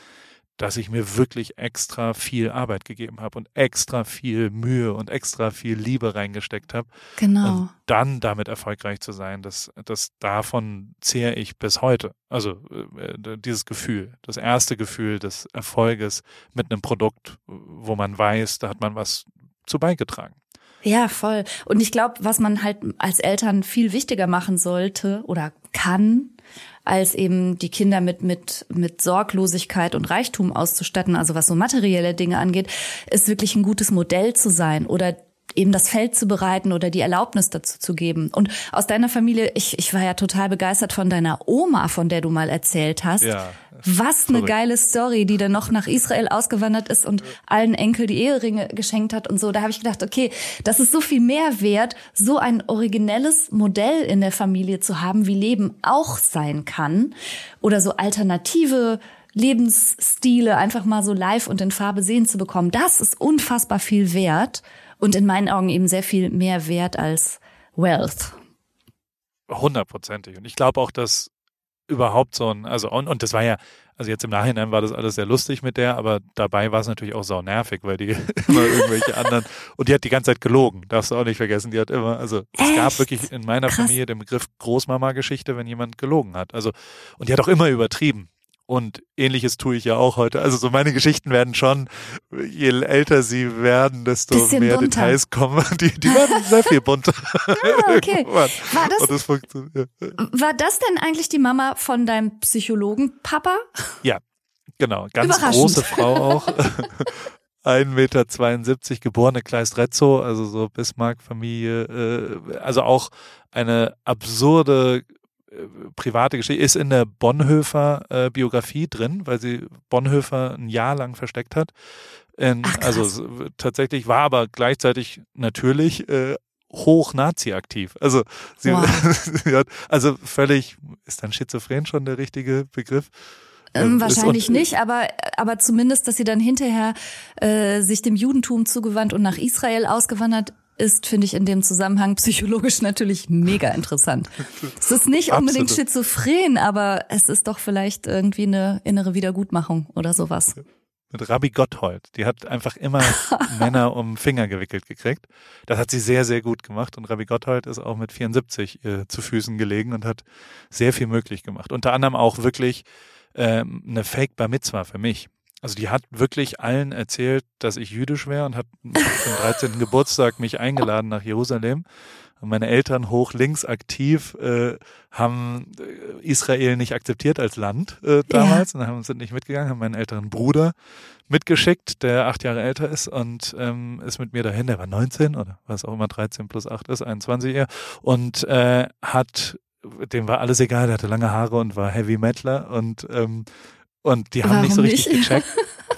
dass ich mir wirklich extra viel Arbeit gegeben habe und extra viel Mühe und extra viel Liebe reingesteckt habe. Genau. Und dann damit erfolgreich zu sein, das, das davon zehre ich bis heute. Also äh, dieses Gefühl, das erste Gefühl des Erfolges mit einem Produkt, wo man weiß, da hat man was zu beigetragen. Ja, voll. Und ich glaube, was man halt als Eltern viel wichtiger machen sollte oder kann, als eben die Kinder mit, mit, mit Sorglosigkeit und Reichtum auszustatten, also was so materielle Dinge angeht, ist wirklich ein gutes Modell zu sein oder eben das Feld zu bereiten oder die Erlaubnis dazu zu geben. Und aus deiner Familie, ich, ich war ja total begeistert von deiner Oma, von der du mal erzählt hast. Ja, Was eine geile Story, die dann noch nach Israel ausgewandert ist und allen Enkel die Eheringe geschenkt hat und so. Da habe ich gedacht, okay, das ist so viel mehr wert, so ein originelles Modell in der Familie zu haben, wie Leben auch sein kann. Oder so alternative Lebensstile einfach mal so live und in Farbe sehen zu bekommen. Das ist unfassbar viel wert und in meinen Augen eben sehr viel mehr wert als Wealth. Hundertprozentig. Und ich glaube auch, dass überhaupt so ein, also und, und das war ja, also jetzt im Nachhinein war das alles sehr lustig mit der, aber dabei war es natürlich auch sau nervig, weil die *laughs* immer irgendwelche anderen und die hat die ganze Zeit gelogen, darfst du auch nicht vergessen. Die hat immer, also es Echt? gab wirklich in meiner Krass. Familie den Begriff Großmama-Geschichte, wenn jemand gelogen hat. Also und die hat auch immer übertrieben. Und ähnliches tue ich ja auch heute. Also so meine Geschichten werden schon, je älter sie werden, desto Bisschen mehr bunter. Details kommen. *laughs* Die, die werden *laughs* sehr viel bunter. Ah, okay. *laughs* War das, das war das denn eigentlich die Mama von deinem Psychologen, Papa? Genau, ganz große Frau auch. 1,72 Meter geborene Kleist-Rezzo, also so Bismarck-Familie, äh, also auch eine absurde private Geschichte, ist in der Bonhoeffer äh, Biografie drin, weil sie Bonhoeffer ein Jahr lang versteckt hat. In, Ach, also tatsächlich war aber gleichzeitig natürlich äh, hoch Nazi-aktiv. Also sie, Wow. *laughs* sie hat, also völlig, ist dann schizophren schon der richtige Begriff? Ähm, Ist- wahrscheinlich nicht, aber, aber zumindest, dass sie dann hinterher äh, sich dem Judentum zugewandt und nach Israel ausgewandert ist, finde ich in dem Zusammenhang psychologisch natürlich mega interessant. Es ist nicht unbedingt Absolut. schizophren, aber es ist doch vielleicht irgendwie eine innere Wiedergutmachung oder sowas. mit Rabbi Gotthold. Die hat einfach immer *laughs* Männer um den Finger gewickelt gekriegt. Das hat sie sehr, sehr gut gemacht. Und Rabbi Gotthold ist auch mit 74 äh, zu Füßen gelegen und hat sehr viel möglich gemacht. Unter anderem auch wirklich ähm, eine Fake Bar Mitzwa für mich. Also die hat wirklich allen erzählt, dass ich jüdisch wäre und hat *laughs* zum 13. Geburtstag mich eingeladen nach Jerusalem. Und meine Eltern hoch links aktiv äh, haben äh, Israel nicht akzeptiert als Land äh, damals. Und haben, sind nicht mitgegangen, haben meinen älteren Bruder mitgeschickt, der acht Jahre älter ist und ähm, ist mit mir dahin, der war 19 oder was auch immer 13 plus 8 ist, 21 eher. Und äh, hat, dem war alles egal, der hatte lange Haare und war Heavy Metaler und ähm, und die haben Warum nicht so richtig nicht? gecheckt,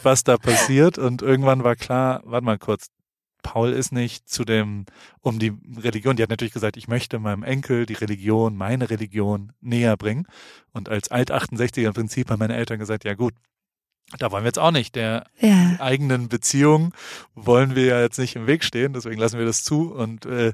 was da passiert und irgendwann war klar, warte mal kurz, Paul ist nicht zu dem, um die Religion, die hat natürlich gesagt, ich möchte meinem Enkel die Religion, meine Religion näher bringen. Und als Alt-68er im Prinzip haben meine Eltern gesagt, ja gut, da wollen wir jetzt auch nicht. Der Ja. eigenen Beziehung wollen wir ja jetzt nicht im Weg stehen, deswegen lassen wir das zu. Und äh,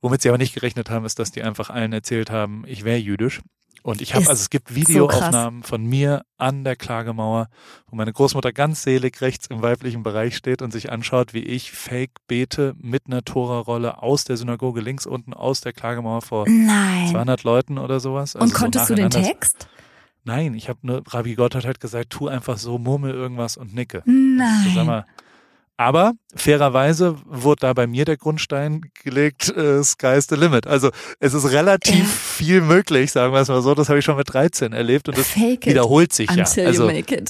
womit sie aber nicht gerechnet haben, ist, dass die einfach allen erzählt haben, ich wäre jüdisch. Und ich habe, also es gibt so Videoaufnahmen von mir an der Klagemauer, wo meine Großmutter ganz selig rechts im weiblichen Bereich steht und sich anschaut, wie ich fake bete mit einer Torarolle aus der Synagoge links unten aus der Klagemauer vor Nein. 200 Leuten oder sowas. Also und so konntest du den. Text? Nein, ich habe nur, Rabbi Gott hat halt gesagt, tu einfach so, murmel irgendwas und nicke. So, sag Nein. mal. Aber fairerweise wurde da bei mir der Grundstein gelegt, äh, sky's the limit. Also es ist relativ Ja. viel möglich, sagen wir es mal so. Das habe ich schon mit 13 erlebt und das Fake wiederholt sich ja. Also.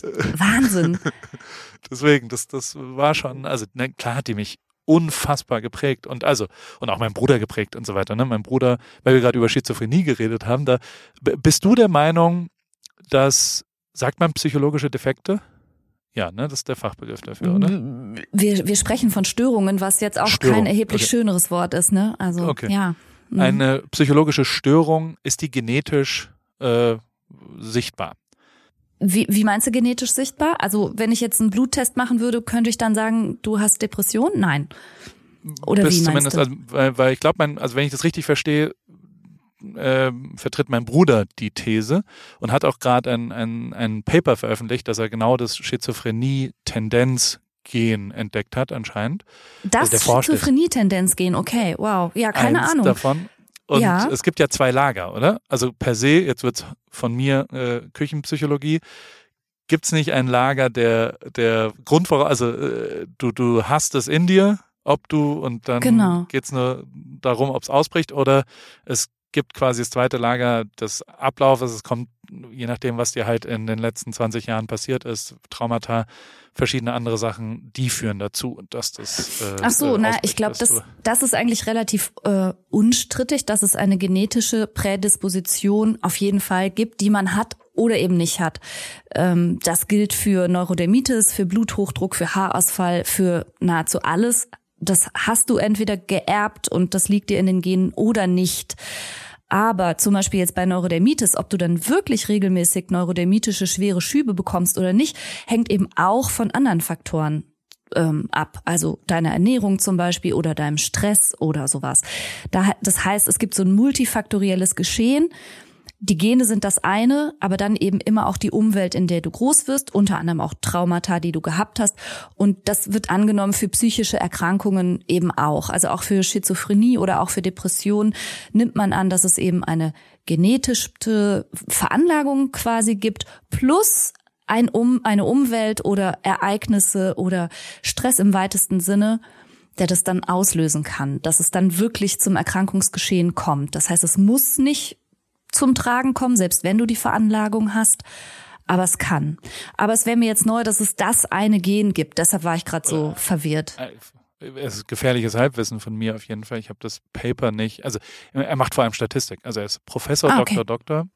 Wahnsinn. *laughs* deswegen, das, das war schon, also ne, klar hat die mich unfassbar geprägt und also und auch mein Bruder geprägt und so weiter. Ne? Mein Bruder, weil wir gerade über Schizophrenie geredet haben, da bist du der Meinung, dass sagt man psychologische Defekte? Ja, ne, das ist der Fachbegriff dafür, oder? Wir, wir sprechen von Störungen, was jetzt auch Störung, kein erheblich okay. schöneres Wort ist, ne? Also Okay. ja. Mhm. Eine psychologische Störung, ist die genetisch äh, sichtbar? Wie, wie meinst du genetisch sichtbar? Also wenn ich jetzt einen Bluttest machen würde, könnte ich dann sagen, du hast Depression? Nein. Oder Bis wie meinst zumindest, du? Also, weil, weil ich glaube, also wenn ich das richtig verstehe, äh, vertritt mein Bruder die These und hat auch gerade ein, ein, ein Paper veröffentlicht, dass er genau das Schizophrenie-Tendenz-Gen entdeckt hat anscheinend. das der forscht jetzt. Schizophrenie-Tendenz gehen, okay, wow. Ja, keine Eins Ahnung. davon. Und Ja. es gibt ja zwei Lager, oder? Also per se, jetzt wird's von mir äh, Küchenpsychologie, gibt's nicht ein Lager der, der Grundvoraus, also äh, du, du hast es in dir, ob du und dann Genau. geht's nur darum, ob's ausbricht oder es gibt quasi das zweite Lager des Ablaufes, es kommt je nachdem, was dir halt in den letzten 20 Jahren passiert ist, Traumata, verschiedene andere Sachen, die führen dazu dass das. Äh, Ach so, äh, na, ich glaube, das, das ist eigentlich relativ äh, unstrittig, dass es eine genetische Prädisposition auf jeden Fall gibt, die man hat oder eben nicht hat. Ähm, das gilt für Neurodermitis, für Bluthochdruck, für Haarausfall, für nahezu alles. Das hast du entweder geerbt und das liegt dir in den Genen oder nicht. Aber zum Beispiel jetzt bei Neurodermitis, ob du dann wirklich regelmäßig neurodermitische schwere Schübe bekommst oder nicht, hängt eben auch von anderen Faktoren ähm, ab. Also deiner Ernährung zum Beispiel oder deinem Stress oder sowas. das heißt, es gibt so ein multifaktorielles Geschehen die Gene sind das eine, aber dann eben immer auch die Umwelt, in der du groß wirst, unter anderem auch Traumata, die du gehabt hast. Und das wird angenommen für psychische Erkrankungen eben auch. Also auch für Schizophrenie oder auch für Depressionen nimmt man an, dass es eben eine genetische Veranlagung quasi gibt, plus ein um, eine Umwelt oder Ereignisse oder Stress im weitesten Sinne, der das dann auslösen kann, dass es dann wirklich zum Erkrankungsgeschehen kommt. Das heißt, es muss nicht zum Tragen kommen, selbst wenn du die Veranlagung hast. Aber es kann. Aber es wäre mir jetzt neu, dass es das eine Gen gibt. Deshalb war ich gerade so äh, verwirrt. Es ist gefährliches Halbwissen von mir auf jeden Fall. Ich habe das Paper nicht. Also er macht vor allem Statistik. Also er ist Professor, ah, okay. Doktor, Doktor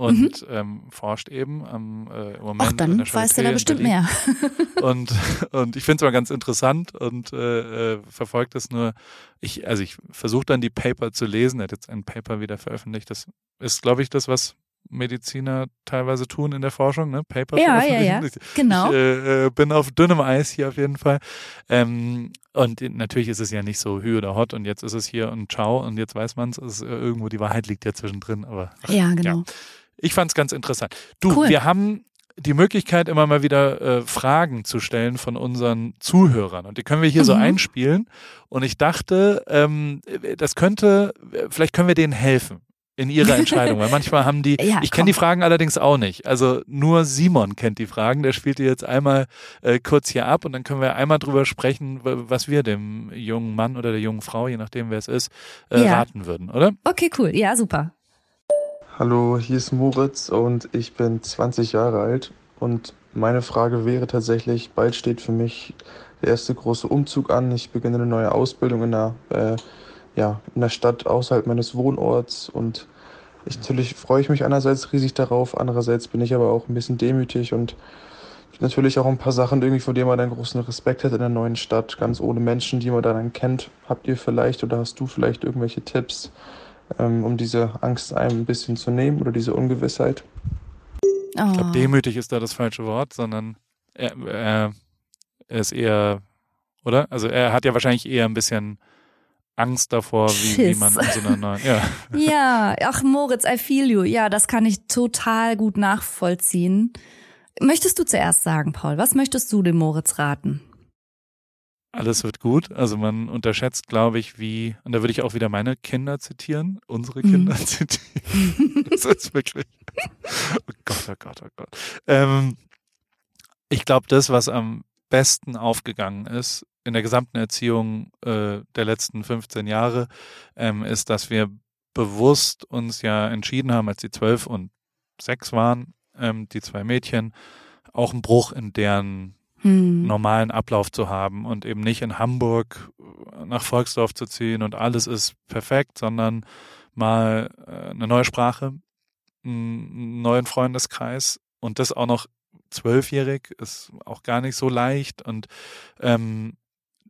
und mhm. ähm, forscht eben am äh, im Moment. Ach, dann weißt du da bestimmt mehr. *laughs* und und ich finde es mal ganz interessant und äh, äh, verfolgt es nur. Ich also ich versuche dann die Paper zu lesen. Er hat jetzt ein Paper wieder veröffentlicht. Das ist, glaube ich, das was Mediziner teilweise tun in der Forschung, ne? Paper ja, ja, ja, genau. Ich äh, äh, bin auf dünnem Eis hier auf jeden Fall. Ähm, und natürlich ist es ja nicht so hü oder hot und jetzt ist es hier und ciao und jetzt weiß man es, irgendwo die Wahrheit liegt ja zwischendrin, aber ja, genau. Ja. Ich fand es ganz interessant. Du, cool. wir haben die Möglichkeit, immer mal wieder äh, Fragen zu stellen von unseren Zuhörern. Und die können wir hier mhm. so einspielen. Und ich dachte, ähm, das könnte, vielleicht können wir denen helfen in ihrer *laughs* Entscheidung, weil manchmal haben die, ja, ich kenne die Fragen allerdings auch nicht. Also nur Simon kennt die Fragen, der spielt die jetzt einmal äh, kurz hier ab und dann können wir einmal drüber sprechen, was wir dem jungen Mann oder der jungen Frau, je nachdem wer es ist, äh, ja. raten würden, oder? Okay, cool, ja, super. Hallo, hier ist Moritz und ich bin 20 Jahre alt. Und meine Frage wäre tatsächlich, bald steht für mich der erste große Umzug an. Ich beginne eine neue Ausbildung in der, äh, ja, in der Stadt außerhalb meines Wohnorts. Und ich, natürlich freue ich mich einerseits riesig darauf, andererseits bin ich aber auch ein bisschen demütig und natürlich auch ein paar Sachen, irgendwie, vor denen man einen großen Respekt hat in der neuen Stadt, ganz ohne Menschen, die man dann kennt. Habt ihr vielleicht oder hast du vielleicht irgendwelche Tipps? Ähm, um diese Angst einem ein bisschen zu nehmen oder diese Ungewissheit. Oh. Ich glaube, demütig ist da das falsche Wort, sondern er, er, er, ist eher, oder? Also er hat ja wahrscheinlich eher ein bisschen Angst davor, wie, wie man in so einer neuen, ja. *laughs* ja, ach Moritz, I feel you. Ja, das kann ich total gut nachvollziehen. Möchtest du zuerst sagen, Paul? Was möchtest du dem Moritz raten? Alles wird gut. Also man unterschätzt, glaube ich, wie, und da würde ich auch wieder meine Kinder zitieren, unsere Kinder mhm. *laughs* zitieren. das ist wirklich, *laughs* oh Gott, oh Gott, oh Gott. Ähm, ich glaube, das, was am besten aufgegangen ist in der gesamten Erziehung äh, der letzten 15 Jahre, ähm, ist, dass wir bewusst uns ja entschieden haben, als die zwölf und sechs waren, ähm, die zwei Mädchen, auch einen Bruch in deren hm. normalen Ablauf zu haben und eben nicht in Hamburg nach Volksdorf zu ziehen und alles ist perfekt, sondern mal äh, eine neue Sprache, einen neuen Freundeskreis und das auch noch zwölfjährig ist auch gar nicht so leicht und ähm,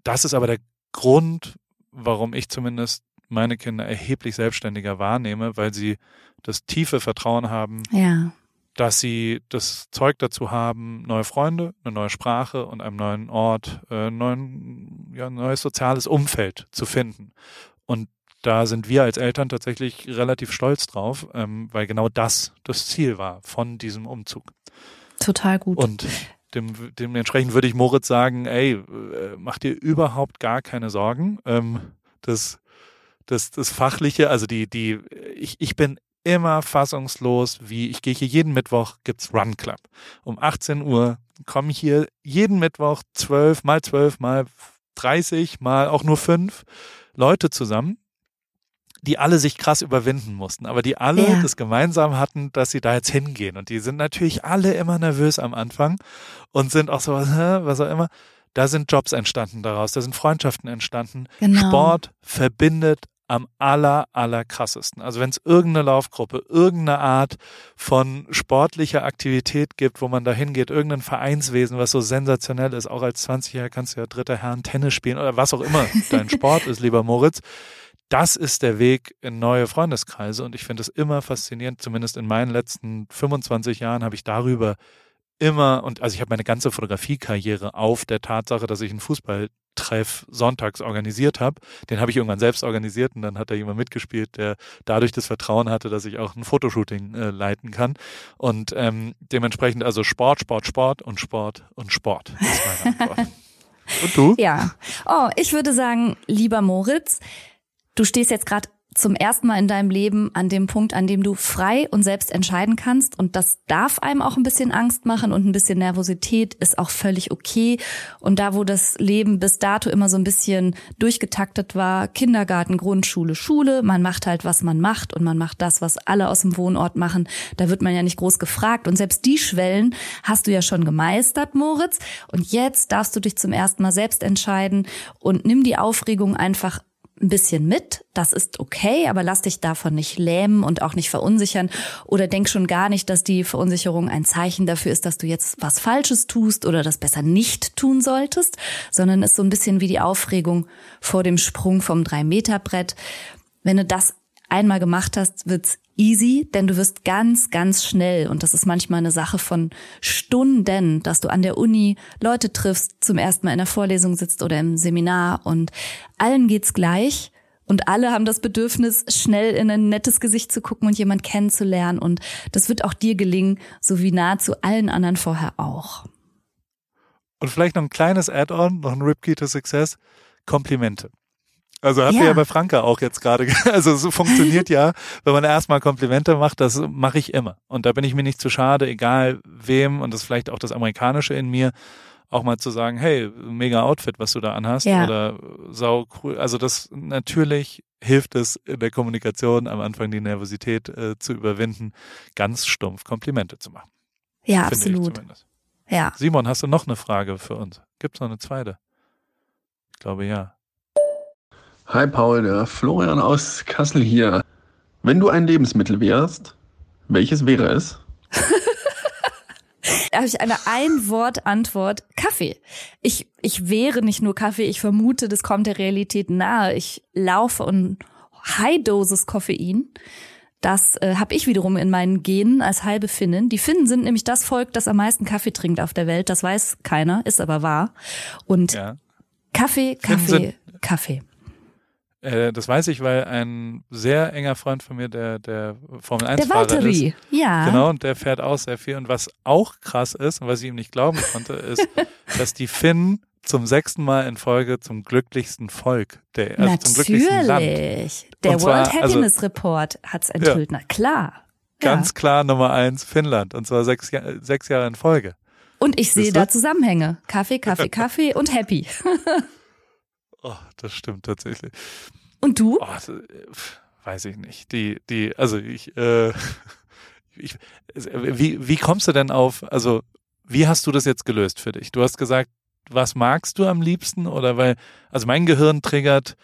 das ist aber der Grund, warum ich zumindest meine Kinder erheblich selbstständiger wahrnehme, weil sie das tiefe Vertrauen haben, ja dass sie das Zeug dazu haben, neue Freunde, eine neue Sprache und einem neuen Ort, äh, neuen, ja, neues soziales Umfeld zu finden. Und da sind wir als Eltern tatsächlich relativ stolz drauf, ähm, weil genau das das Ziel war von diesem Umzug. Total gut. Und dem, dementsprechend würde ich Moritz sagen, ey, äh, mach dir überhaupt gar keine Sorgen. Ähm, das, das, das Fachliche, also die, die, ich, ich bin immer fassungslos, wie ich gehe hier jeden Mittwoch, gibt's Run Club. Um 18 Uhr kommen hier jeden Mittwoch zwölf mal zwölf mal 30 mal auch nur fünf Leute zusammen, die alle sich krass überwinden mussten, aber die alle Ja. das gemeinsam hatten, dass sie da jetzt hingehen. Und die sind natürlich alle immer nervös am Anfang und sind auch so, was auch immer. Da sind Jobs entstanden daraus, da sind Freundschaften entstanden. Genau. Sport verbindet am aller, aller krassesten. Also wenn es irgendeine Laufgruppe, irgendeine Art von sportlicher Aktivität gibt, wo man da hingeht, irgendein Vereinswesen, was so sensationell ist, auch als 20-Jähriger kannst du ja dritter Herren Tennis spielen oder was auch immer *laughs* dein Sport ist, lieber Moritz. Das ist der Weg in neue Freundeskreise und ich finde es immer faszinierend, zumindest in meinen letzten 25 Jahren habe ich darüber immer und also ich habe meine ganze Fotografiekarriere auf der Tatsache, dass ich einen Fußballtreff sonntags organisiert habe. Den habe ich irgendwann selbst organisiert und dann hat da jemand mitgespielt, der dadurch das Vertrauen hatte, dass ich auch ein Fotoshooting äh, leiten kann. Und ähm, dementsprechend also Sport, Sport, Sport und Sport und Sport. Ist meine Antwort. *laughs* und du? Ja. Oh, ich würde sagen, lieber Moritz, du stehst jetzt gerade zum ersten Mal in deinem Leben an dem Punkt, an dem du frei und selbst entscheiden kannst. Und das darf einem auch ein bisschen Angst machen und ein bisschen Nervosität ist auch völlig okay. Und da, wo das Leben bis dato immer so ein bisschen durchgetaktet war, Kindergarten, Grundschule, Schule, man macht halt, was man macht und man macht das, was alle aus dem Wohnort machen. Da wird man ja nicht groß gefragt. Und selbst die Schwellen hast du ja schon gemeistert, Moritz. Und jetzt darfst du dich zum ersten Mal selbst entscheiden und nimm die Aufregung einfach ein bisschen mit, das ist okay, aber lass dich davon nicht lähmen und auch nicht verunsichern oder denk schon gar nicht, dass die Verunsicherung ein Zeichen dafür ist, dass du jetzt was Falsches tust oder das besser nicht tun solltest, sondern ist so ein bisschen wie die Aufregung vor dem Sprung vom Drei-Meter-Brett. Wenn du das einmal gemacht hast, wird's easy, denn du wirst ganz, ganz schnell, und das ist manchmal eine Sache von Stunden, dass du an der Uni Leute triffst, zum ersten Mal in der Vorlesung sitzt oder im Seminar und allen geht's gleich. Und alle haben das Bedürfnis, schnell in ein nettes Gesicht zu gucken und jemand kennenzulernen. Und das wird auch dir gelingen, so wie nahezu allen anderen vorher auch. Und vielleicht noch ein kleines Add-on, noch ein Ripkey to Success, Komplimente. Also habt ihr Ja. ja bei Franka auch jetzt gerade, ge- *laughs* also so funktioniert ja, wenn man erstmal Komplimente macht, das mache ich immer. Und da bin ich mir nicht zu schade, egal wem, und das ist vielleicht auch das Amerikanische in mir, auch mal zu sagen, hey, mega Outfit, was du da anhast, Ja. oder sau cool. Also das natürlich hilft es in der Kommunikation am Anfang die Nervosität äh, zu überwinden, ganz stumpf Komplimente zu machen. Ja, absolut. Ja. Simon, hast du noch eine Frage für uns? Gibt's noch eine zweite? Ich glaube ja. Hi Paul, der Florian aus Kassel hier. Wenn du ein Lebensmittel wärst, welches wäre es? *laughs* Da habe ich eine Ein-Wort-Antwort. Kaffee. Ich, ich wäre nicht nur Kaffee, ich vermute, das kommt der Realität nahe. Ich laufe und High-Dosis Koffein. Das äh, habe ich wiederum in meinen Genen als halbe Finnin. Die Finnen sind nämlich das Volk, das am meisten Kaffee trinkt auf der Welt. Das weiß keiner, ist aber wahr. Und Ja. Kaffee, Finnen Kaffee, Kaffee. Äh, das weiß ich, weil ein sehr enger Freund von mir, der, der Formel 1 Der Fahrer ist. Valtteri, ja. Genau, und der fährt auch sehr viel. Und was auch krass ist und was ich ihm nicht glauben konnte, ist, *laughs* dass die Finnen zum sechsten Mal in Folge zum glücklichsten Volk, der, also zum glücklichsten Land. Natürlich. Der Und zwar, World also- Happiness Report hat's enthüllt. Na klar. Ganz ja. klar Nummer eins Finnland. Und zwar sechs, Ja- sechs Jahre in Folge. Und ich sehe da Zusammenhänge. Kaffee, Kaffee, *laughs* Kaffee und happy. *laughs* Oh, das stimmt tatsächlich. Und du? Oh, das, äh, weiß ich nicht. Die, die, also ich, äh, *laughs* ich, es- wie, wie kommst du denn auf, also wie hast du das jetzt gelöst für dich? Du hast gesagt, was magst du am liebsten? Oder weil, also mein Gehirn triggert,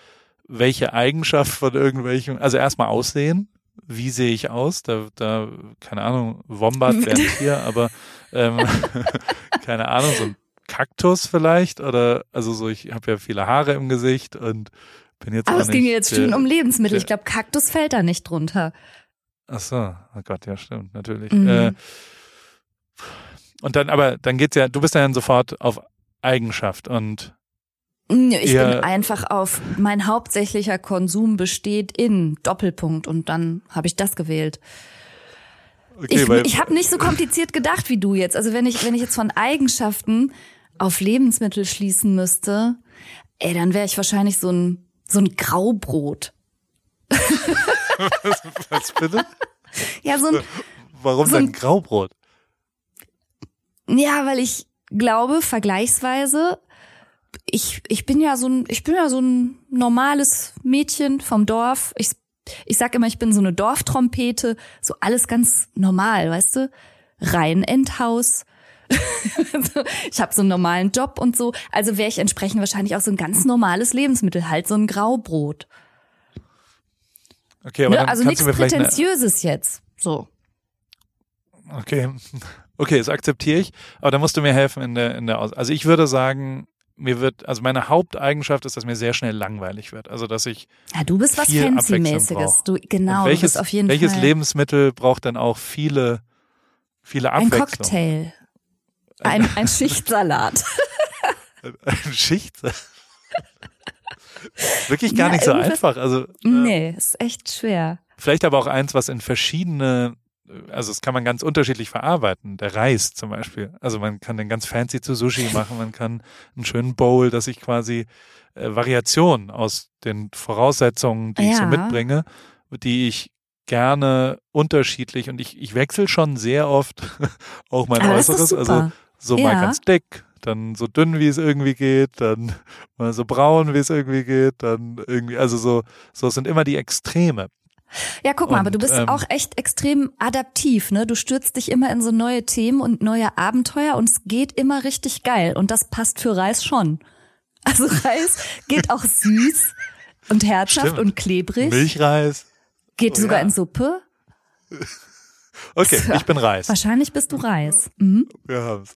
welche Eigenschaft von irgendwelchen, also erstmal Aussehen. Wie sehe ich aus? Da, da, keine Ahnung, Wombat wäre ein Tier, *laughs* aber ähm, *laughs* keine Ahnung, so ein Kaktus vielleicht oder also so, ich habe ja viele Haare im Gesicht und bin jetzt Aber es ging jetzt der- schon um Lebensmittel. der- Ich glaube, Kaktus fällt da nicht drunter. Ach so, oh Gott, ja stimmt, natürlich. Mhm. Äh, und dann, aber dann geht's ja, du bist ja dann sofort auf Eigenschaft und Ich Ja. bin einfach auf, mein hauptsächlicher Konsum besteht in Doppelpunkt und dann habe ich das gewählt. okay, Ich, ich habe nicht so kompliziert gedacht wie du jetzt. Also wenn ich, wenn ich jetzt von Eigenschaften auf Lebensmittel schließen müsste, ey, dann wäre ich wahrscheinlich so ein, so ein Graubrot. was bitte? Ja, so ein, Warum So ein- denn Graubrot? Ja, weil ich glaube, vergleichsweise, ich, ich bin ja so ein, ich bin ja so ein normales Mädchen vom Dorf. Ich Ich sag immer, ich bin so eine Dorftrompete, so alles ganz normal, weißt du? Rein Endhaus. *laughs* ich habe so einen normalen Job und so. Also wäre ich entsprechend wahrscheinlich auch so ein ganz normales Lebensmittel, halt so ein Graubrot. Okay, aber Ne? Also nichts vielleicht eine, Prätentiöses jetzt. So. Okay. Okay, das akzeptiere ich. Aber da musst du mir helfen in der, in der Aus Also ich würde sagen, mir wird, also meine Haupteigenschaft ist, dass mir sehr schnell langweilig wird. Also dass ich Ja, du bist was Fancy-mäßiges. Du, genau, Und du welches, bist auf jeden welches Fall Lebensmittel braucht dann auch viele, viele ein Abwechslung? Cocktail. Ein, ein Schichtsalat. Ein Schicht. *laughs* Wirklich gar Ja, nicht so einfach. Also äh, Nee, ist echt schwer. vielleicht aber auch eins, was in verschiedene, also das kann man ganz unterschiedlich verarbeiten. Der Reis zum Beispiel. Also man kann den ganz fancy zu Sushi *laughs* machen, man kann einen schönen Bowl, dass ich quasi äh, Variationen aus den Voraussetzungen, die ich so Ja. mitbringe, die ich gerne unterschiedlich und ich, ich wechsle schon sehr oft *laughs* auch mein Aber Äußeres. Also so mal Ja. ganz dick, dann so dünn, wie es irgendwie geht, dann *laughs* mal so braun, wie es irgendwie geht, dann irgendwie, also so, so es sind immer die Extreme. Ja, guck mal, aber Und, du bist ähm, auch echt extrem adaptiv, ne? Du stürzt dich immer in so neue Themen und neue Abenteuer und es geht immer richtig geil. Und das passt für Reis schon. *laughs* Also Reis geht auch süß und herzhaft Stimmt. und klebrig. Milchreis. Geht Oh sogar ja. in Suppe. *laughs* Okay, ich bin Reis. Wahrscheinlich bist du Reis. Mhm. Wir haben's.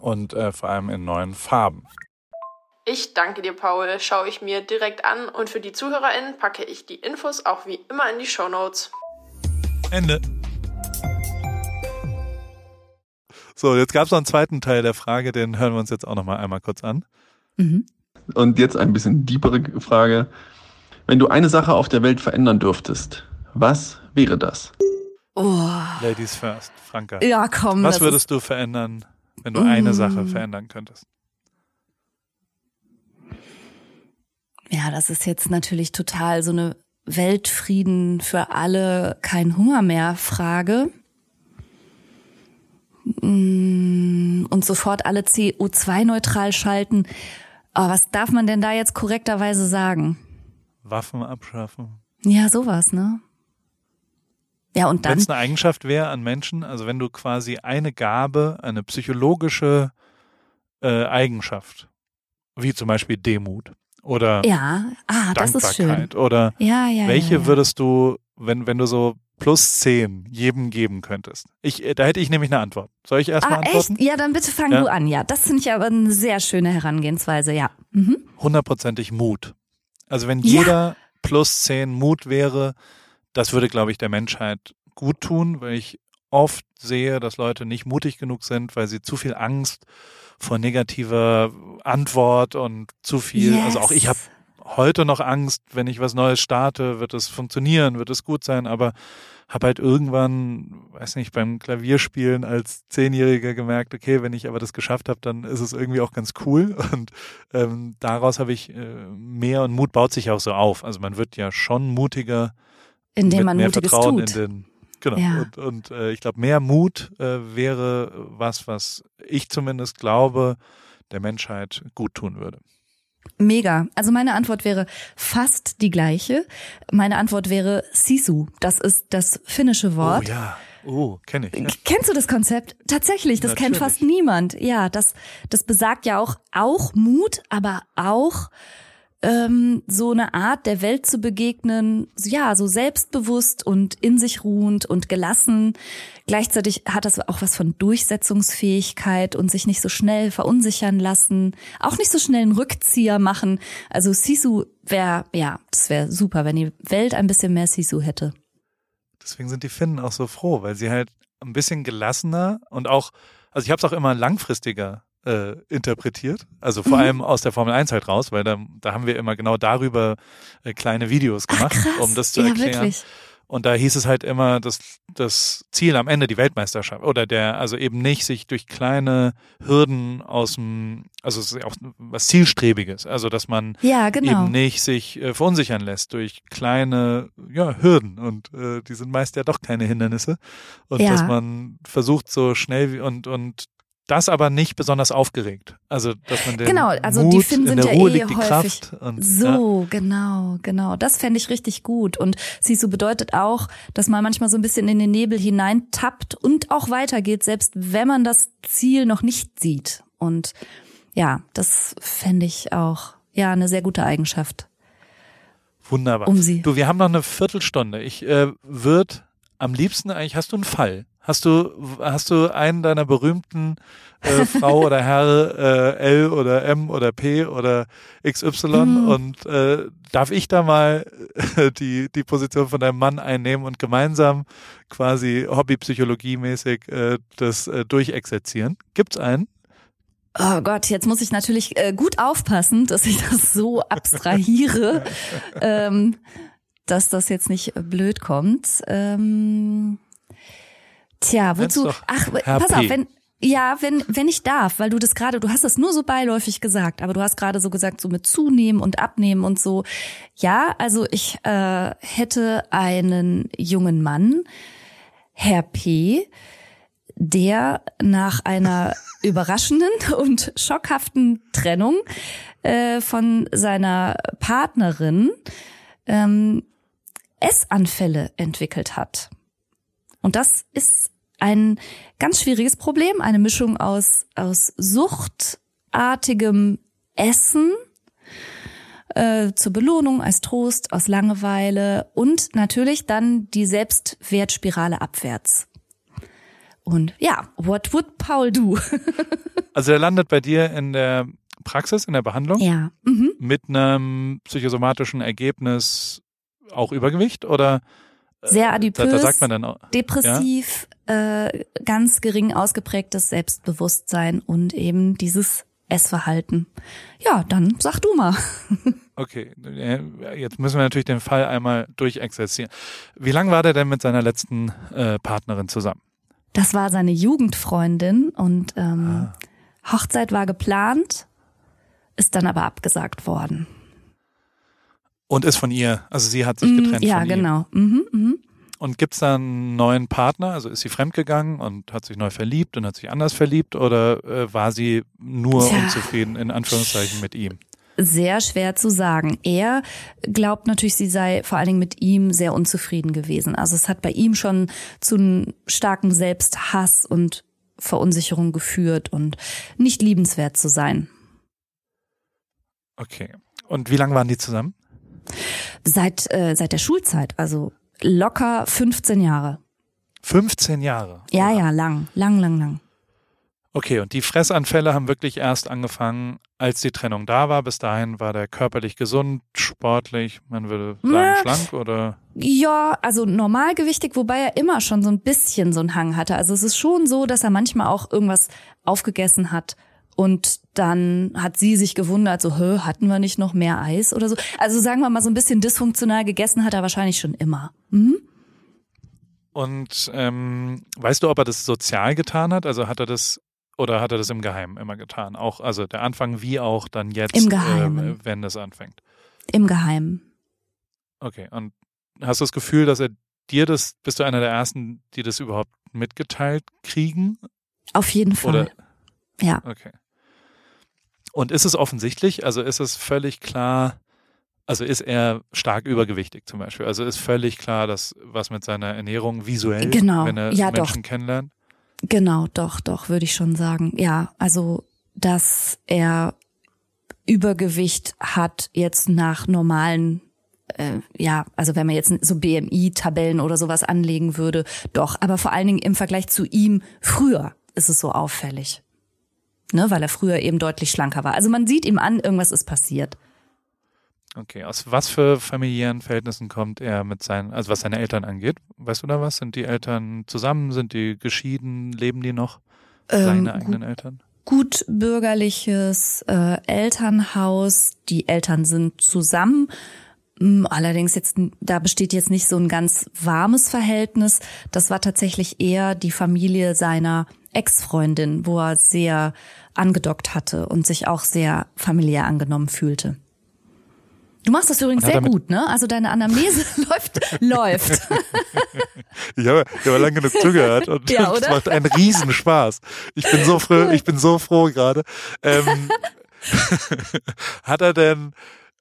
und äh, vor allem in neuen Farben. Ich danke dir, Paul. Schaue ich mir direkt an und für die ZuhörerInnen packe ich die Infos auch wie immer in die Shownotes. Ende. So, jetzt gab's noch einen zweiten Teil der Frage, den hören wir uns jetzt auch noch mal einmal kurz an. Mhm. Und jetzt ein bisschen diepere Frage. Wenn du eine Sache auf der Welt verändern dürftest, was wäre das? Oh. Ladies first, Franka. Ja, komm. Was würdest du verändern, wenn du eine Mm. Sache verändern könntest? Ja, das ist jetzt natürlich total so eine Weltfrieden für alle, kein Hunger mehr Frage. Mm, Und sofort alle CO2-neutral schalten. Aber was darf man denn da jetzt korrekterweise sagen? Waffen abschaffen. Ja, sowas, ne? Ja, und Wenn dann, es eine Eigenschaft wäre an Menschen, also wenn du quasi eine Gabe, eine psychologische äh, Eigenschaft, wie zum Beispiel Demut oder ja, ah, das ist schön. Oder Ja, ja, welche ja, würdest du, wenn, wenn du so plus zehn jedem geben könntest? Ich, äh, da hätte ich nämlich eine Antwort. Soll ich erstmal Ah, antworten? echt? Ja, dann bitte fang du an. Ja, das finde ich aber eine sehr schöne Herangehensweise, ja. Mhm. Hundertprozentig Mut. Also wenn jeder plus zehn Mut wäre, das würde, glaube ich, der Menschheit gut tun, weil ich oft sehe, dass Leute nicht mutig genug sind, weil sie zu viel Angst vor negativer Antwort und zu viel, also auch ich Yes. habe heute noch Angst, wenn ich was Neues starte, wird es funktionieren, wird es gut sein, aber habe halt irgendwann, weiß nicht, beim Klavierspielen als Zehnjähriger gemerkt, okay, wenn ich aber das geschafft habe, dann ist es irgendwie auch ganz cool *laughs* und ähm, daraus habe ich äh, mehr und Mut baut sich auch so auf. Also man wird ja schon mutiger, Indem man Mutiges Vertrauen tut. in den Genau. Ja. Und, und äh, ich glaube, mehr Mut äh, wäre was, was ich zumindest glaube, der Menschheit gut tun würde. Mega. Also meine Antwort wäre fast die gleiche. Meine Antwort wäre Sisu. Das ist das finnische Wort. Oh ja. Oh, kenne ich. Ja. Kennst du das Konzept? Tatsächlich, das kennt Natürlich. fast niemand. Ja, das, das besagt ja auch, auch Mut, aber auch ähm, so eine Art der Welt zu begegnen, ja, so selbstbewusst und in sich ruhend und gelassen. Gleichzeitig hat das auch was von Durchsetzungsfähigkeit und sich nicht so schnell verunsichern lassen, auch nicht so schnell einen Rückzieher machen. Also Sisu wäre, ja, das wäre super, wenn die Welt ein bisschen mehr Sisu hätte. Deswegen sind die Finnen auch so froh, weil sie halt ein bisschen gelassener und auch, also ich habe es auch immer langfristiger äh, interpretiert, also vor Mhm. allem aus der Formel 1 halt raus, weil da, da haben wir immer genau darüber äh, kleine Videos gemacht, Krass. um das zu ja, erklären. wirklich. Und da hieß es halt immer, dass das Ziel am Ende die Weltmeisterschaft oder der, also eben nicht sich durch kleine Hürden aus dem, also es ist auch was Zielstrebiges, also dass man Ja, genau. eben nicht sich äh, verunsichern lässt durch kleine ja, Hürden und äh, die sind meist ja doch keine Hindernisse und Ja. dass man versucht so schnell wie und und das aber nicht besonders aufgeregt. Also dass man den Genau, also Mut, die in sind der ja Ruhe eh häufig und ja, So, genau, genau. Das fände ich richtig gut. Und Sisu bedeutet auch, dass man manchmal so ein bisschen in den Nebel hineintappt und auch weitergeht, selbst wenn man das Ziel noch nicht sieht. Und ja, das fände ich auch, ja, eine sehr gute Eigenschaft. wunderbar. Um sie. Du, wir haben noch eine Viertelstunde. Ich äh, würde am liebsten eigentlich, hast du einen Fall? Hast du, hast du einen deiner berühmten äh, Frau oder Herr äh, L oder M oder P oder XY Mhm. und äh, darf ich da mal äh, die, die Position von deinem Mann einnehmen und gemeinsam quasi Hobbypsychologie-mäßig äh, das äh, durchexerzieren? Gibt's einen? Oh Gott, jetzt muss ich natürlich äh, gut aufpassen, dass ich das so abstrahiere, *laughs* ähm, dass das jetzt nicht äh, blöd kommt. Ähm, tja, wozu? Ach, Herr pass auf, wenn ja, wenn wenn ich darf, weil du das gerade, du hast das nur so beiläufig gesagt, aber du hast gerade so gesagt, so mit zunehmen und abnehmen und so. Ja, also ich äh, hätte einen jungen Mann, Herr P, der nach einer *laughs* überraschenden und schockhaften Trennung äh, von seiner Partnerin ähm, Essanfälle entwickelt hat. Und das ist ein ganz schwieriges Problem, eine Mischung aus, aus suchtartigem Essen äh, zur Belohnung, als Trost, aus Langeweile und natürlich dann die Selbstwertspirale abwärts. Und ja, what would Paul do? *laughs* Also er landet bei dir in der Praxis, in der Behandlung ja. Mhm. mit einem psychosomatischen Ergebnis auch Übergewicht oder Sehr da, adipös, da sagt man dann auch, depressiv, äh, ganz gering ausgeprägtes Selbstbewusstsein und eben dieses Essverhalten. Ja, dann sag du mal. *laughs* okay, äh, jetzt müssen wir natürlich den Fall einmal durchexerzieren. Wie lange war der denn mit seiner letzten äh, Partnerin zusammen? Das war seine Jugendfreundin und ähm, Hochzeit war geplant, ist dann aber abgesagt worden. Und ist von ihr, also sie hat sich Mm, getrennt ja, von ihm. genau. Mhm, mhm. Und gibt's da einen neuen Partner? Also ist sie fremdgegangen und hat sich neu verliebt und hat sich anders verliebt oder äh, war sie nur Tja. unzufrieden in Anführungszeichen mit ihm? sehr schwer zu sagen. Er glaubt natürlich, sie sei vor allen Dingen mit ihm sehr unzufrieden gewesen. Also es hat bei ihm schon zu einem starken Selbsthass und Verunsicherung geführt und nicht liebenswert zu sein. Okay. Und wie lange waren die zusammen? Seit, äh, seit der Schulzeit, also locker 15 Jahre. 15 Jahre. Ja, ja, lang, lang, lang, lang. Okay, und die Fressanfälle haben wirklich erst angefangen, als die Trennung da war. Bis dahin war der körperlich gesund, sportlich, man würde sagen Ja. schlank oder Ja, also normalgewichtig, wobei er immer schon so ein bisschen so einen Hang hatte. Also es ist schon so, dass er manchmal auch irgendwas aufgegessen hat und dann hat sie sich gewundert, so, Hö, hatten wir nicht noch mehr Eis oder so. Also sagen wir mal, so ein bisschen dysfunktional gegessen hat er wahrscheinlich schon immer. Mhm. Und ähm, weißt du, ob er das sozial getan hat? Also hat er das oder hat er das im Geheimen immer getan? Auch also der Anfang wie auch dann jetzt, Im Geheimen. Äh, wenn das anfängt. Im Geheimen. Okay. Und hast du das Gefühl, dass er dir das, bist du einer der ersten, die das überhaupt mitgeteilt kriegen? Auf jeden Fall. Oder Ja. okay. Und ist es offensichtlich? Also ist es völlig klar? Also ist er stark übergewichtig zum Beispiel? Also ist völlig klar, dass was mit seiner Ernährung visuell, Genau. wenn er Ja, doch. Menschen kennenlernt? Genau, doch, doch, würde ich schon sagen. Ja, also, dass er Übergewicht hat jetzt nach normalen, äh, ja, also wenn man jetzt so BMI-Tabellen oder sowas anlegen würde, doch. Aber vor allen Dingen im Vergleich zu ihm früher ist es so auffällig. Ne, weil er früher eben deutlich schlanker war. Also man sieht ihm an, irgendwas ist passiert. Okay, aus was für familiären Verhältnissen kommt er mit seinen, also was seine Eltern angeht? Weißt du da was? Sind die Eltern zusammen? Sind die geschieden? Leben die noch? Seine Ähm, eigenen Eltern? gut bürgerliches äh, Elternhaus. Die Eltern sind zusammen. Mm, Allerdings jetzt, da besteht jetzt nicht so ein ganz warmes Verhältnis. Das war tatsächlich eher die Familie seiner Ex-Freundin, wo er sehr angedockt hatte und sich auch sehr familiär angenommen fühlte. Du machst das übrigens sehr gut, ne? Also deine Anamnese *laughs* läuft, läuft. *laughs* Ich habe, ich habe lange genug zugehört und Ja, *laughs* es macht einen Riesenspaß. Ich bin so froh, ich bin so froh gerade. Ähm, hat er denn,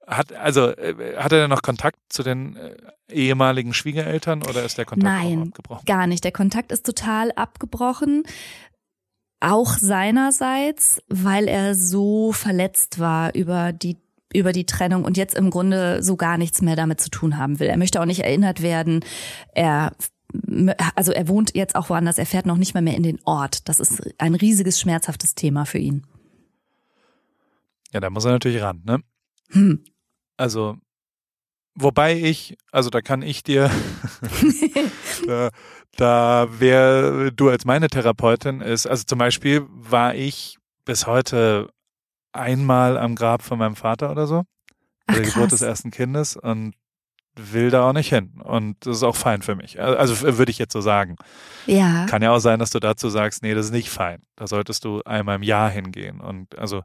hat, also, äh, hat er denn noch Kontakt zu den äh, ehemaligen Schwiegereltern oder ist der Kontakt auch Nein, abgebrochen? gar nicht. Der Kontakt ist total abgebrochen. Auch seinerseits, weil er so verletzt war über die über die Trennung und jetzt im Grunde so gar nichts mehr damit zu tun haben will. Er möchte auch nicht erinnert werden. Er also er wohnt jetzt auch woanders, er fährt noch nicht mal mehr in den Ort. Das ist ein riesiges schmerzhaftes Thema für ihn. Ja, da muss er natürlich ran, ne? Hm. Also, wobei ich, also da kann ich dir, *laughs* *laughs* da, da wer du als meine Therapeutin ist, also zum Beispiel war ich bis heute einmal am Grab von meinem Vater oder so, bei Ach, der Geburt des ersten Kindes und will da auch nicht hin. Und das ist auch fein für mich. Also würde ich jetzt so sagen. Ja. Kann ja auch sein, dass du dazu sagst, nee, das ist nicht fein. Da solltest du einmal im Jahr hingehen. Und also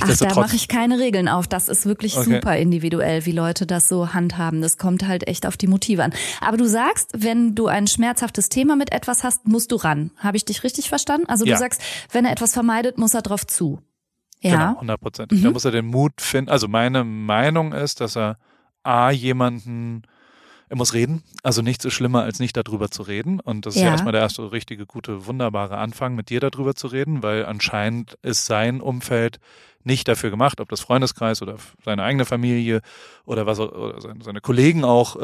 Ach, da mache ich keine Regeln auf. Das ist wirklich Okay. super individuell, wie Leute das so handhaben. Das kommt halt echt auf die Motive an. Aber du sagst, wenn du ein schmerzhaftes Thema mit etwas hast, musst du ran. Habe ich dich richtig verstanden? Also Ja. du sagst, wenn er etwas vermeidet, muss er drauf zu. Genau, Ja. hundertprozentig. Mhm. Da muss er den Mut finden. Also meine Meinung ist, dass er A, jemanden, er muss reden. Also nichts ist schlimmer, als nicht darüber zu reden. Und das ist ja, Ja. erstmal der erste richtige, gute, wunderbare Anfang, mit dir darüber zu reden, weil anscheinend ist sein Umfeld nicht dafür gemacht, ob das Freundeskreis oder seine eigene Familie oder was oder seine, seine Kollegen auch äh,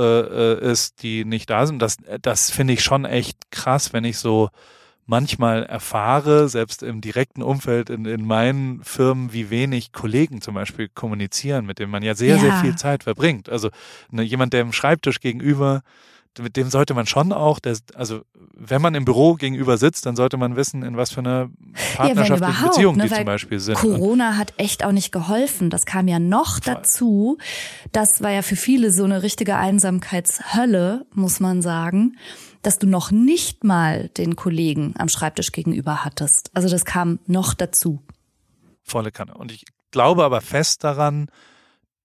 äh, ist, die nicht da sind. Das, das finde ich schon echt krass, wenn ich so manchmal erfahre, selbst im direkten Umfeld in, in meinen Firmen, wie wenig Kollegen zum Beispiel kommunizieren, mit denen man ja sehr, sehr Ja. viel Zeit verbringt. Also ne, jemand, der im Schreibtisch gegenüber, mit dem sollte man schon auch, der, also wenn man im Büro gegenüber sitzt, dann sollte man wissen, in was für einer partnerschaftlichen überhaupt, Beziehung ne, die zum Beispiel sind. Und, Corona hat echt auch nicht geholfen. Das kam ja noch Voll. dazu. Das war ja für viele so eine richtige Einsamkeitshölle, muss man sagen, dass du noch nicht mal den Kollegen am Schreibtisch gegenüber hattest. Also das kam noch dazu. volle Kanne. Und ich glaube aber fest daran,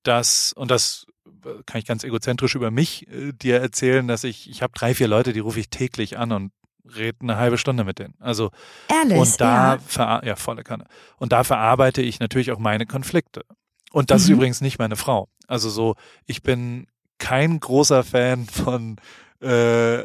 dass, und das kann ich ganz egozentrisch über mich äh, dir erzählen, dass ich, ich habe drei, vier Leute, die rufe ich täglich an und rede eine halbe Stunde mit denen. Also Ehrlich. und da ja. ja volle Kanne. Und da verarbeite ich natürlich auch meine Konflikte. Und das mhm. ist übrigens nicht meine Frau. Also so, ich bin kein großer Fan von äh,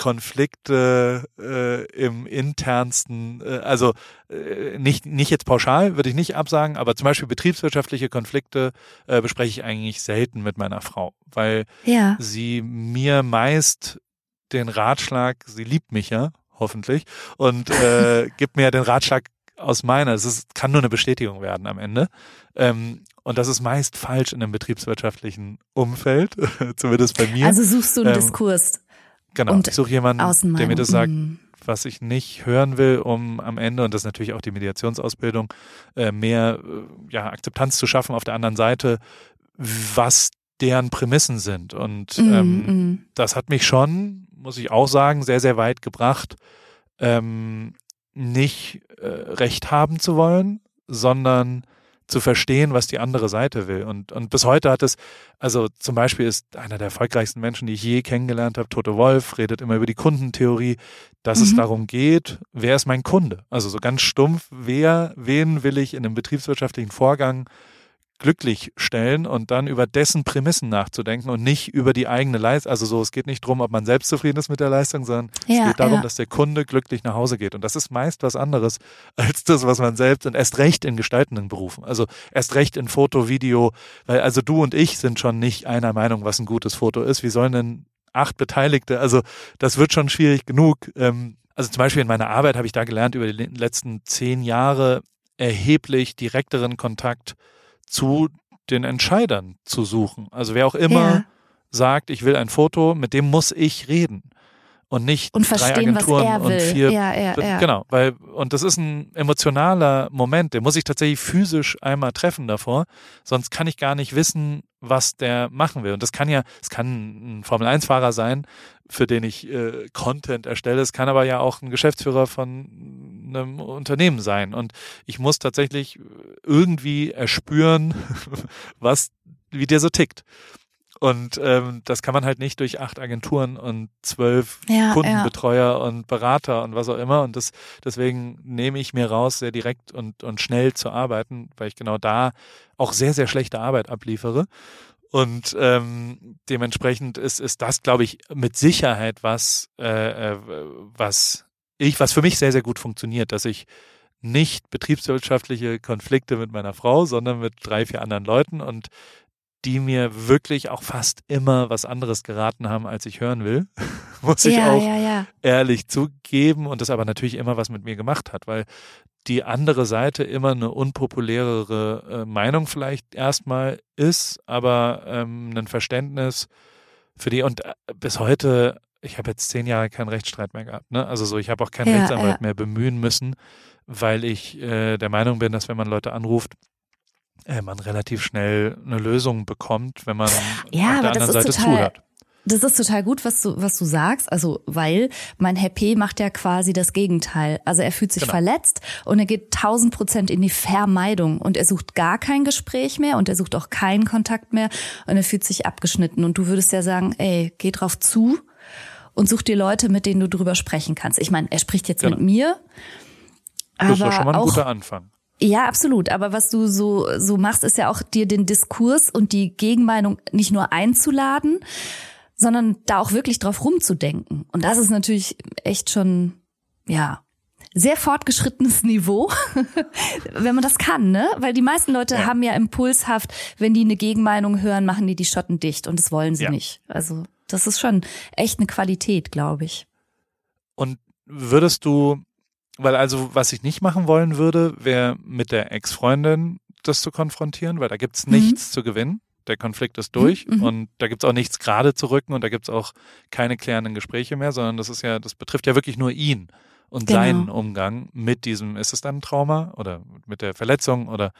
Konflikte äh, im internsten, äh, also äh, nicht, nicht jetzt pauschal, würde ich nicht absagen, aber zum Beispiel betriebswirtschaftliche Konflikte äh, bespreche ich eigentlich selten mit meiner Frau, weil ja. sie mir meist den Ratschlag, sie liebt mich ja, hoffentlich, und äh, *laughs* gibt mir den Ratschlag aus meiner, es ist, kann nur eine Bestätigung werden am Ende. Ähm, und das ist meist falsch in einem betriebswirtschaftlichen Umfeld, *laughs* zumindest bei mir. Also suchst du einen ähm, Diskurs. Genau, und ich suche jemanden, der mir das sagt, mhm. was ich nicht hören will, um am Ende, und das ist natürlich auch die Mediationsausbildung, äh, mehr äh, ja, Akzeptanz zu schaffen auf der anderen Seite, was deren Prämissen sind. Und mm, ähm, mm. das hat mich schon, muss ich auch sagen, sehr, sehr weit gebracht, ähm, nicht äh, recht haben zu wollen, sondern zu verstehen, was die andere Seite will. Und, und bis heute hat es, also zum Beispiel ist einer der erfolgreichsten Menschen, die ich je kennengelernt habe, Toto Wolf, redet immer über die Kundentheorie, dass mhm. es darum geht, wer ist mein Kunde? Also so ganz stumpf, wer, wen will ich in einem betriebswirtschaftlichen Vorgang glücklich stellen und dann über dessen Prämissen nachzudenken und nicht über die eigene Leistung. Also so, es geht nicht darum, ob man selbst zufrieden ist mit der Leistung, sondern ja, es geht darum, ja. dass der Kunde glücklich nach Hause geht. Und das ist meist was anderes als das, was man selbst und erst recht in gestaltenden Berufen. Also erst recht in Foto, Video, weil also du und ich sind schon nicht einer Meinung, was ein gutes Foto ist. Wie sollen denn acht Beteiligte, also das wird schon schwierig genug. Ähm, also zum Beispiel in meiner Arbeit habe ich da gelernt, über die letzten zehn Jahre erheblich direkteren Kontakt zu den Entscheidern zu suchen. Also wer auch immer ja. sagt, ich will ein Foto, mit dem muss ich reden und nicht und drei Agenturen und vier. Ja, ja, ja. Genau, weil und das ist ein emotionaler Moment, der muss ich tatsächlich physisch einmal treffen davor, sonst kann ich gar nicht wissen, was der machen will. Und das kann ja, es kann ein Formel 1 Fahrer sein, für den ich äh, Content erstelle. Es kann aber ja auch ein Geschäftsführer von einem Unternehmen sein. Und ich muss tatsächlich irgendwie erspüren, *laughs* was wie der so tickt. Und ähm, das kann man halt nicht durch acht Agenturen und zwölf ja, Kundenbetreuer ja. und Berater und was auch immer. Und das, deswegen nehme ich mir raus, sehr direkt und, und schnell zu arbeiten, weil ich genau da auch sehr, sehr schlechte Arbeit abliefere. Und ähm, dementsprechend ist, ist das, glaube ich, mit Sicherheit was, äh, äh, was ich, was für mich sehr, sehr gut funktioniert, dass ich nicht betriebswirtschaftliche Konflikte mit meiner Frau, sondern mit drei, vier anderen Leuten und die mir wirklich auch fast immer was anderes geraten haben, als ich hören will, *laughs* muss ich ja, auch ja, ja. ehrlich zugeben und das aber natürlich immer was mit mir gemacht hat, weil die andere Seite immer eine unpopulärere äh, Meinung vielleicht erstmal ist, aber ähm, ein Verständnis für die und äh, bis heute, ich habe jetzt zehn Jahre keinen Rechtsstreit mehr gehabt, ne? Also so, ich habe auch keinen Rechtsanwalt mehr bemühen müssen, weil ich äh, der Meinung bin, dass wenn man Leute anruft, äh, man relativ schnell eine Lösung bekommt, wenn man ja, auf der anderen Seite total, zuhört. Das ist total gut, was du, was du sagst. Also, weil mein Herr P. macht ja quasi das Gegenteil. Also er fühlt sich genau. verletzt und er geht tausend Prozent in die Vermeidung und er sucht gar kein Gespräch mehr und er sucht auch keinen Kontakt mehr und er fühlt sich abgeschnitten. Und du würdest ja sagen, ey, geh drauf zu und such dir Leute, mit denen du drüber sprechen kannst. Ich meine, er spricht jetzt genau. mit mir. Das ist doch schon mal ein guter Anfang. Ja, absolut. Aber was du so, so machst, ist ja auch dir den Diskurs und die Gegenmeinung nicht nur einzuladen, sondern da auch wirklich drauf rumzudenken. Und das ist natürlich echt schon, ja, sehr fortgeschrittenes *laughs* Niveau, wenn man das kann, ne? Weil die meisten Leute ja. haben ja impulshaft, wenn die eine Gegenmeinung hören, machen die die Schotten dicht und das wollen sie ja. nicht. Also das ist schon echt eine Qualität, glaube ich. Und würdest du weil also, was ich nicht machen wollen würde, wäre mit der Ex-Freundin das zu konfrontieren, weil da gibt's mhm. nichts zu gewinnen. Der Konflikt ist durch mhm. und da gibt's auch nichts gerade zu rücken und da gibt's auch keine klärenden Gespräche mehr, sondern das ist ja, das betrifft ja wirklich nur ihn und genau. seinen Umgang mit diesem, ist es dann ein Trauma oder mit der Verletzung oder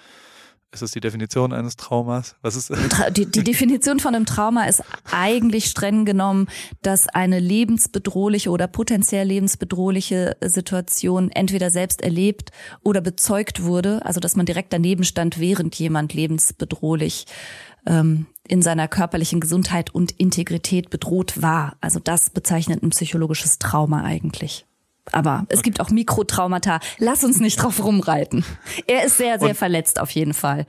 ist das die Definition eines Traumas? Was ist? Die, die Definition von einem Trauma ist eigentlich streng genommen, dass eine lebensbedrohliche oder potenziell lebensbedrohliche Situation entweder selbst erlebt oder bezeugt wurde. Also dass man direkt daneben stand, während jemand lebensbedrohlich ähm, in seiner körperlichen Gesundheit und Integrität bedroht war. Also das bezeichnet ein psychologisches Trauma eigentlich. Aber es okay. gibt auch Mikrotraumata. Lass uns nicht drauf rumreiten. Er ist sehr, sehr und, verletzt auf jeden Fall.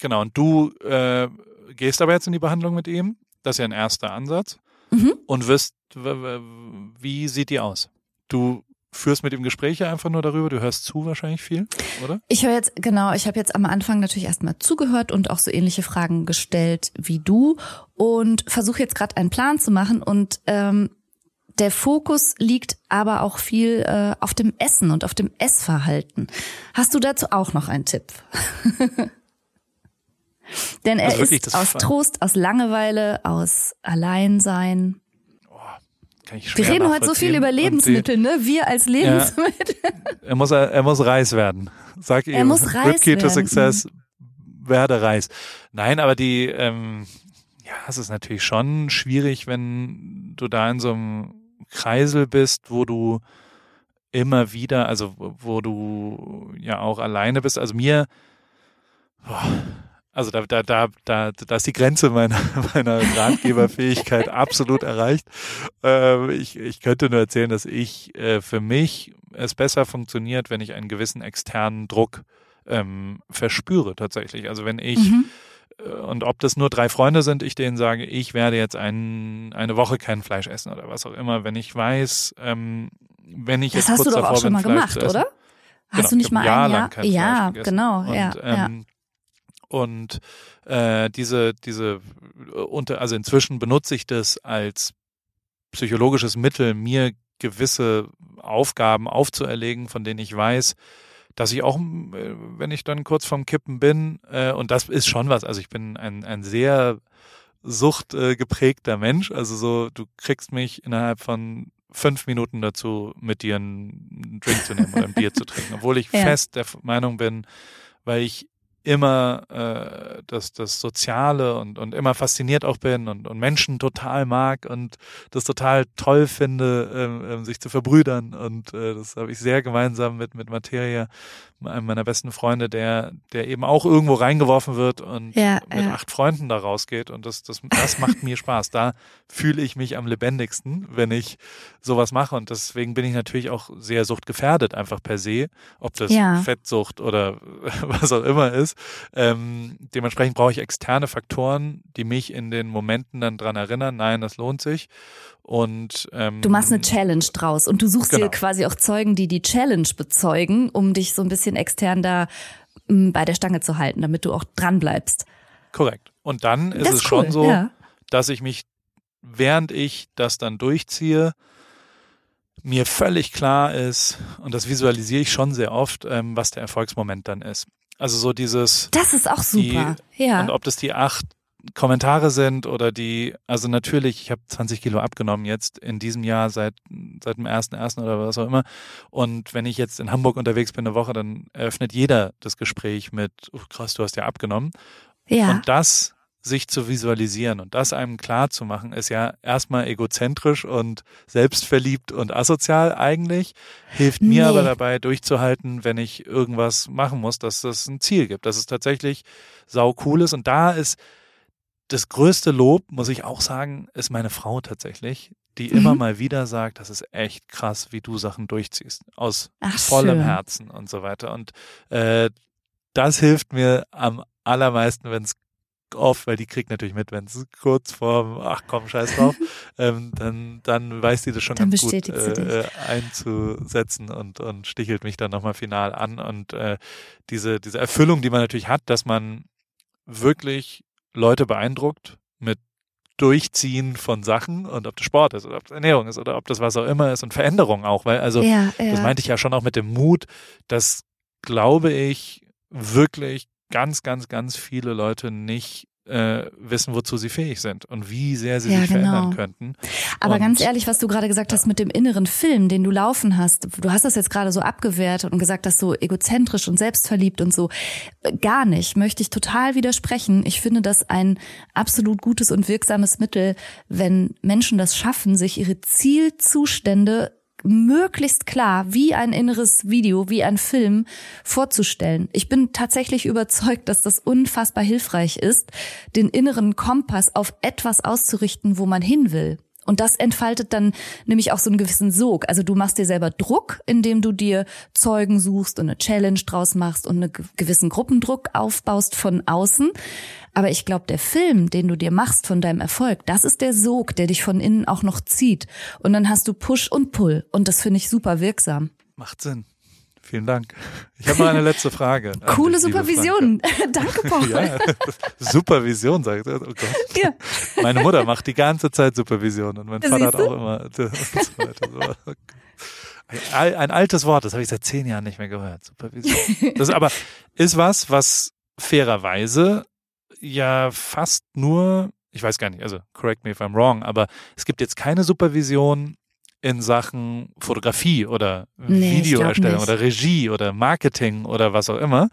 Genau, und du äh, gehst aber jetzt in die Behandlung mit ihm. Das ist ja ein erster Ansatz. Mhm. Und wirst, wie sieht die aus? Du führst mit ihm Gespräche einfach nur darüber, du hörst zu wahrscheinlich viel, oder? Ich höre jetzt, genau, ich habe jetzt am Anfang natürlich erstmal zugehört und auch so ähnliche Fragen gestellt wie du und versuche jetzt gerade einen Plan zu machen und ähm, der Fokus liegt aber auch viel äh, auf dem Essen und auf dem Essverhalten. Hast du dazu auch noch einen Tipp? *laughs* Denn er Also ist aus Ver- Trost, aus Langeweile, aus Alleinsein. Kann ich Wir reden heute so viel über Lebensmittel, ne? Wir als Lebensmittel. *laughs* Er muss, er muss Reis werden. Sag ihm. Er muss Reis to werden. Success, werde Reis. Nein, aber die, ähm, ja, es ist natürlich schon schwierig, wenn du da in so einem Kreisel bist, wo du immer wieder, also wo du ja auch alleine bist. Also mir, boah, also da, da, da, da, da ist die Grenze meiner, *laughs* meiner Ratgeberfähigkeit *laughs* absolut erreicht. Ähm, ich, ich könnte nur erzählen, dass ich äh, für mich es besser funktioniert, wenn ich einen gewissen externen Druck ähm, verspüre tatsächlich. Also wenn ich Mhm. Und ob das nur drei Freunde sind, ich denen sage, ich werde jetzt ein, eine Woche kein Fleisch essen oder was auch immer, wenn ich weiß, ähm, wenn ich Das jetzt hast kurz du doch davor auch schon bin, mal Fleisch gemacht, oder? Genau, Hast du nicht ich mal ein Jahr lang kein Fleisch Ja, gegessen. genau, und, ja, ähm, Und äh, diese, diese unter, also inzwischen benutze ich das als psychologisches Mittel, mir gewisse Aufgaben aufzuerlegen, von denen ich weiß, dass ich auch, äh, wenn ich dann kurz vorm Kippen bin, äh, und das ist schon was, also ich bin ein, ein sehr suchtgeprägter äh, Mensch, also so, du kriegst mich innerhalb von fünf Minuten dazu, mit dir einen Drink zu nehmen oder ein Bier zu trinken, obwohl ich *laughs* Ja. fest der Meinung bin, weil ich immer äh, das, das Soziale und, und immer fasziniert auch bin und, und Menschen total mag und das total toll finde, ähm, ähm, sich zu verbrüdern. Und äh, das habe ich sehr gemeinsam mit, mit Materia, einem meiner besten Freunde, der, der eben auch irgendwo reingeworfen wird und Ja, mit ja. acht Freunden da rausgeht. Und das, das, das macht mir Spaß. Da fühle ich mich am lebendigsten, wenn ich sowas mache. Und deswegen bin ich natürlich auch sehr suchtgefährdet, einfach per se, ob das Ja. Fettsucht oder *laughs* was auch immer ist. Ähm, dementsprechend brauche ich externe Faktoren, die mich in den Momenten dann dran erinnern, nein, das lohnt sich. Und ähm, Du machst eine Challenge draus und du suchst Genau. dir quasi auch Zeugen, die die Challenge bezeugen, um dich so ein bisschen extern da m, bei der Stange zu halten, damit du auch dran bleibst. Korrekt. Und dann ist Das es ist schon cool, so, ja. dass ich mich, während ich das dann durchziehe, mir völlig klar ist, und das visualisiere ich schon sehr oft, ähm, was der Erfolgsmoment dann ist. Also so dieses, Das ist auch super. Die, ja. und ob das die acht Kommentare sind oder die, also natürlich, ich habe 20 Kilo abgenommen jetzt in diesem Jahr seit seit dem ersten ersten oder was auch immer. Und wenn ich jetzt in Hamburg unterwegs bin eine Woche, dann eröffnet jeder das Gespräch mit, oh, krass, du hast ja abgenommen. ja. Und das sich zu visualisieren und das einem klar zu machen, ist ja erstmal egozentrisch und selbstverliebt und asozial eigentlich, hilft mir Nee. aber dabei durchzuhalten, wenn ich irgendwas machen muss, dass das ein Ziel gibt, dass es tatsächlich sau cool ist. Und da ist das größte Lob, muss ich auch sagen, ist meine Frau tatsächlich, die Mhm. immer mal wieder sagt, das ist echt krass, wie du Sachen durchziehst. Aus Ach, vollem schön. Herzen und so weiter. Und äh, das hilft mir am allermeisten, wenn es oft, weil die kriegt natürlich mit, wenn es kurz vorm, ach komm, scheiß drauf, *laughs* ähm, dann, dann weiß die das schon Dann ganz gut äh, einzusetzen und, und stichelt mich dann nochmal final an. Und äh, diese, diese Erfüllung, die man natürlich hat, dass man wirklich Leute beeindruckt mit Durchziehen von Sachen und ob das Sport ist oder ob das Ernährung ist oder ob das was auch immer ist und Veränderung auch, weil also ja, ja. das meinte ich ja schon auch mit dem Mut, dass, glaube ich, wirklich ganz, ganz, ganz viele Leute nicht äh, wissen, wozu sie fähig sind und wie sehr sie Ja, sich genau. verändern könnten. Aber Und- ganz ehrlich, was du gerade gesagt hast mit dem inneren Film, den du laufen hast, du hast das jetzt gerade so abgewertet und gesagt, das so egozentrisch und selbstverliebt und so. Äh, Gar nicht, möchte ich total widersprechen. Ich finde das ein absolut gutes und wirksames Mittel, wenn Menschen das schaffen, sich ihre Zielzustände möglichst klar wie ein inneres Video, wie ein Film vorzustellen. Ich bin tatsächlich *laughs* überzeugt, dass das unfassbar hilfreich ist, den inneren Kompass auf etwas auszurichten, wo man hin will. Und das entfaltet dann nämlich auch so einen gewissen Sog. Also du machst dir selber Druck, indem du dir Zeugen suchst und eine Challenge draus machst und einen gewissen Gruppendruck aufbaust von außen. Aber ich glaube, der Film, den du dir machst von deinem Erfolg, das ist der Sog, der dich von innen auch noch zieht. Und dann hast du Push und Pull. Und das finde ich super wirksam. Macht Sinn. Vielen Dank. Ich habe noch eine letzte Frage. *laughs* Coole dich, Supervision. *laughs* Danke, *laughs* Paul. Ja, Supervision, sagt er. Oh. Ja. Meine Mutter macht die ganze Zeit Supervision und mein Vater hat auch immer. Ein, ein altes Wort, das habe ich seit zehn Jahren nicht mehr gehört. Supervision. Das aber ist was, was fairerweise ja fast nur, ich weiß gar nicht, also correct me if I'm wrong, aber es gibt jetzt keine Supervision in Sachen Fotografie oder nee, Videoerstellung oder Regie oder Marketing oder was auch immer.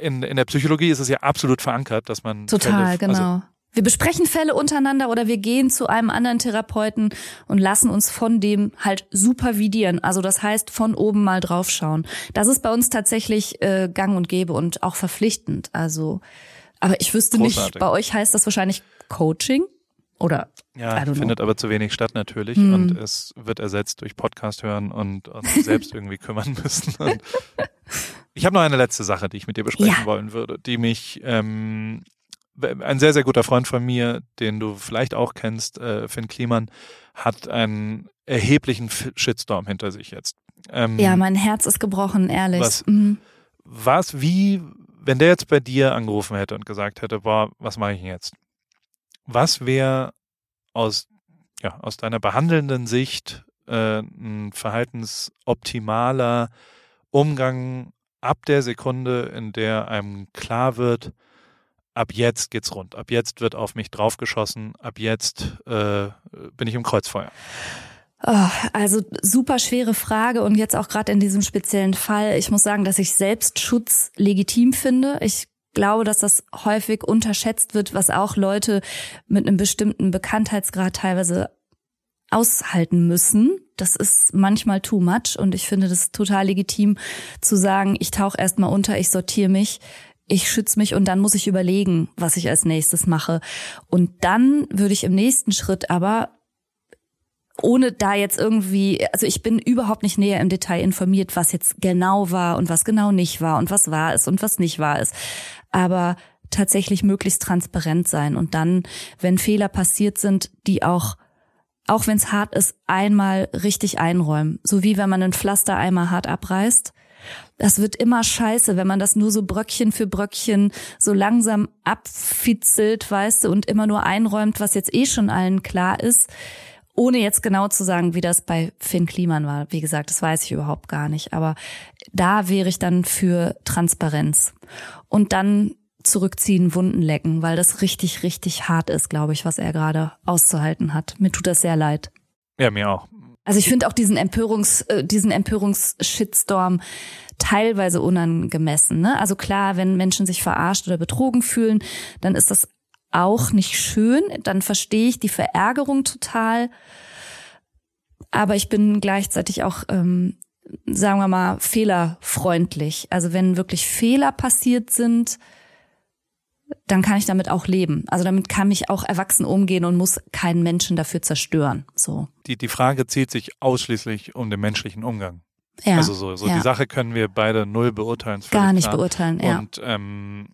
In, in der Psychologie ist es ja absolut verankert, dass man. Total, Fälle, also genau. wir besprechen Fälle untereinander oder wir gehen zu einem anderen Therapeuten und lassen uns von dem halt supervidieren. Also das heißt, von oben mal draufschauen. Das ist bei uns tatsächlich äh, gang und gäbe und auch verpflichtend. Also, aber ich wüsste Großartig. nicht, bei euch heißt das wahrscheinlich Coaching. Oder ja, findet aber zu wenig statt natürlich hm. und es wird ersetzt durch Podcast hören und, und selbst *laughs* irgendwie kümmern müssen. Und ich habe noch eine letzte Sache, die ich mit dir besprechen ja. wollen würde, die mich ähm, ein sehr, sehr guter Freund von mir, den du vielleicht auch kennst, äh, Finn Kliman, hat einen erheblichen Shitstorm hinter sich jetzt. Ähm, ja, mein Herz ist gebrochen, ehrlich. Was, mhm. was, wie, wenn der jetzt bei dir angerufen hätte und gesagt hätte, boah, was mache ich denn jetzt? Was wäre aus, ja, aus deiner behandelnden Sicht äh, ein verhaltensoptimaler Umgang ab der Sekunde, in der einem klar wird, ab jetzt geht's rund, ab jetzt wird auf mich draufgeschossen, ab jetzt äh, bin ich im Kreuzfeuer? Oh, also super schwere Frage und jetzt auch gerade in diesem speziellen Fall. Ich muss sagen, dass ich Selbstschutz legitim finde. Ich glaube, dass das häufig unterschätzt wird, was auch Leute mit einem bestimmten Bekanntheitsgrad teilweise aushalten müssen. Das ist manchmal too much und ich finde das total legitim zu sagen, ich tauche erstmal unter, ich sortiere mich, ich schütze mich und dann muss ich überlegen, was ich als nächstes mache. Und dann würde ich im nächsten Schritt aber ohne da jetzt irgendwie, also ich bin überhaupt nicht näher im Detail informiert, was jetzt genau war und was genau nicht war und was wahr ist und was nicht wahr ist aber tatsächlich möglichst transparent sein und dann, wenn Fehler passiert sind, die auch auch wenn es hart ist, einmal richtig einräumen. So wie wenn man ein Pflaster einmal hart abreißt. Das wird immer scheiße, wenn man das nur so Bröckchen für Bröckchen so langsam abfitzelt, weißt du, und immer nur einräumt, was jetzt eh schon allen klar ist, ohne jetzt genau zu sagen, wie das bei Finn Kliman war. Wie gesagt, das weiß ich überhaupt gar nicht. Aber da wäre ich dann für Transparenz und dann zurückziehen, Wunden lecken, weil das richtig, richtig hart ist, glaube ich, was er gerade auszuhalten hat. Mir tut das sehr leid. Ja, mir auch. Also ich finde auch diesen Empörungs, äh, diesen Empörungs-Shitstorm teilweise unangemessen. Ne? Also klar, wenn Menschen sich verarscht oder betrogen fühlen, dann ist das auch nicht schön. Dann verstehe ich die Verärgerung total. Aber ich bin gleichzeitig auch ähm, sagen wir mal, fehlerfreundlich. Also wenn wirklich Fehler passiert sind, dann kann ich damit auch leben. Also damit kann ich auch erwachsen umgehen und muss keinen Menschen dafür zerstören. So. Die, die Frage zieht sich ausschließlich um den menschlichen Umgang. Ja, also so, so ja. die Sache können wir beide null beurteilen. Gar nicht klar. beurteilen, ja. Und ähm,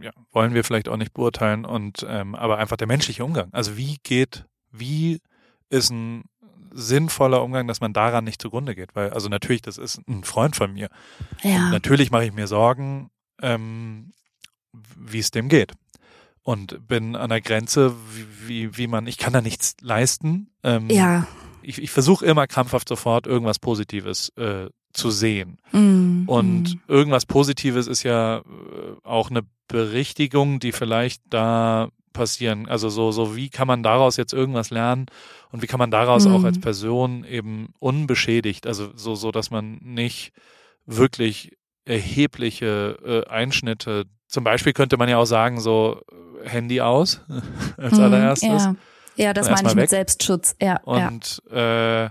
ja, wollen wir vielleicht auch nicht beurteilen. Und ähm, aber einfach der menschliche Umgang. Also wie geht, wie ist ein sinnvoller Umgang, dass man daran nicht zugrunde geht. Weil, also natürlich, das ist ein Freund von mir. Ja. Und natürlich mache ich mir Sorgen, ähm, wie es dem geht. Und bin an der Grenze, wie, wie, wie man, ich kann da nichts leisten. Ähm, ja. Ich, ich versuche immer krampfhaft sofort irgendwas Positives äh, zu sehen. Mm, und mm. irgendwas Positives ist ja äh, auch eine Berichtigung, die vielleicht da passieren. Also so, so wie kann man daraus jetzt irgendwas lernen und wie kann man daraus mhm. auch als Person eben unbeschädigt, also so, so, dass man nicht wirklich erhebliche äh, Einschnitte, zum Beispiel könnte man ja auch sagen, so Handy aus *laughs* als mhm, allererstes. Ja, ja das meine ich mit weg. Selbstschutz. Ja, und ja. Äh,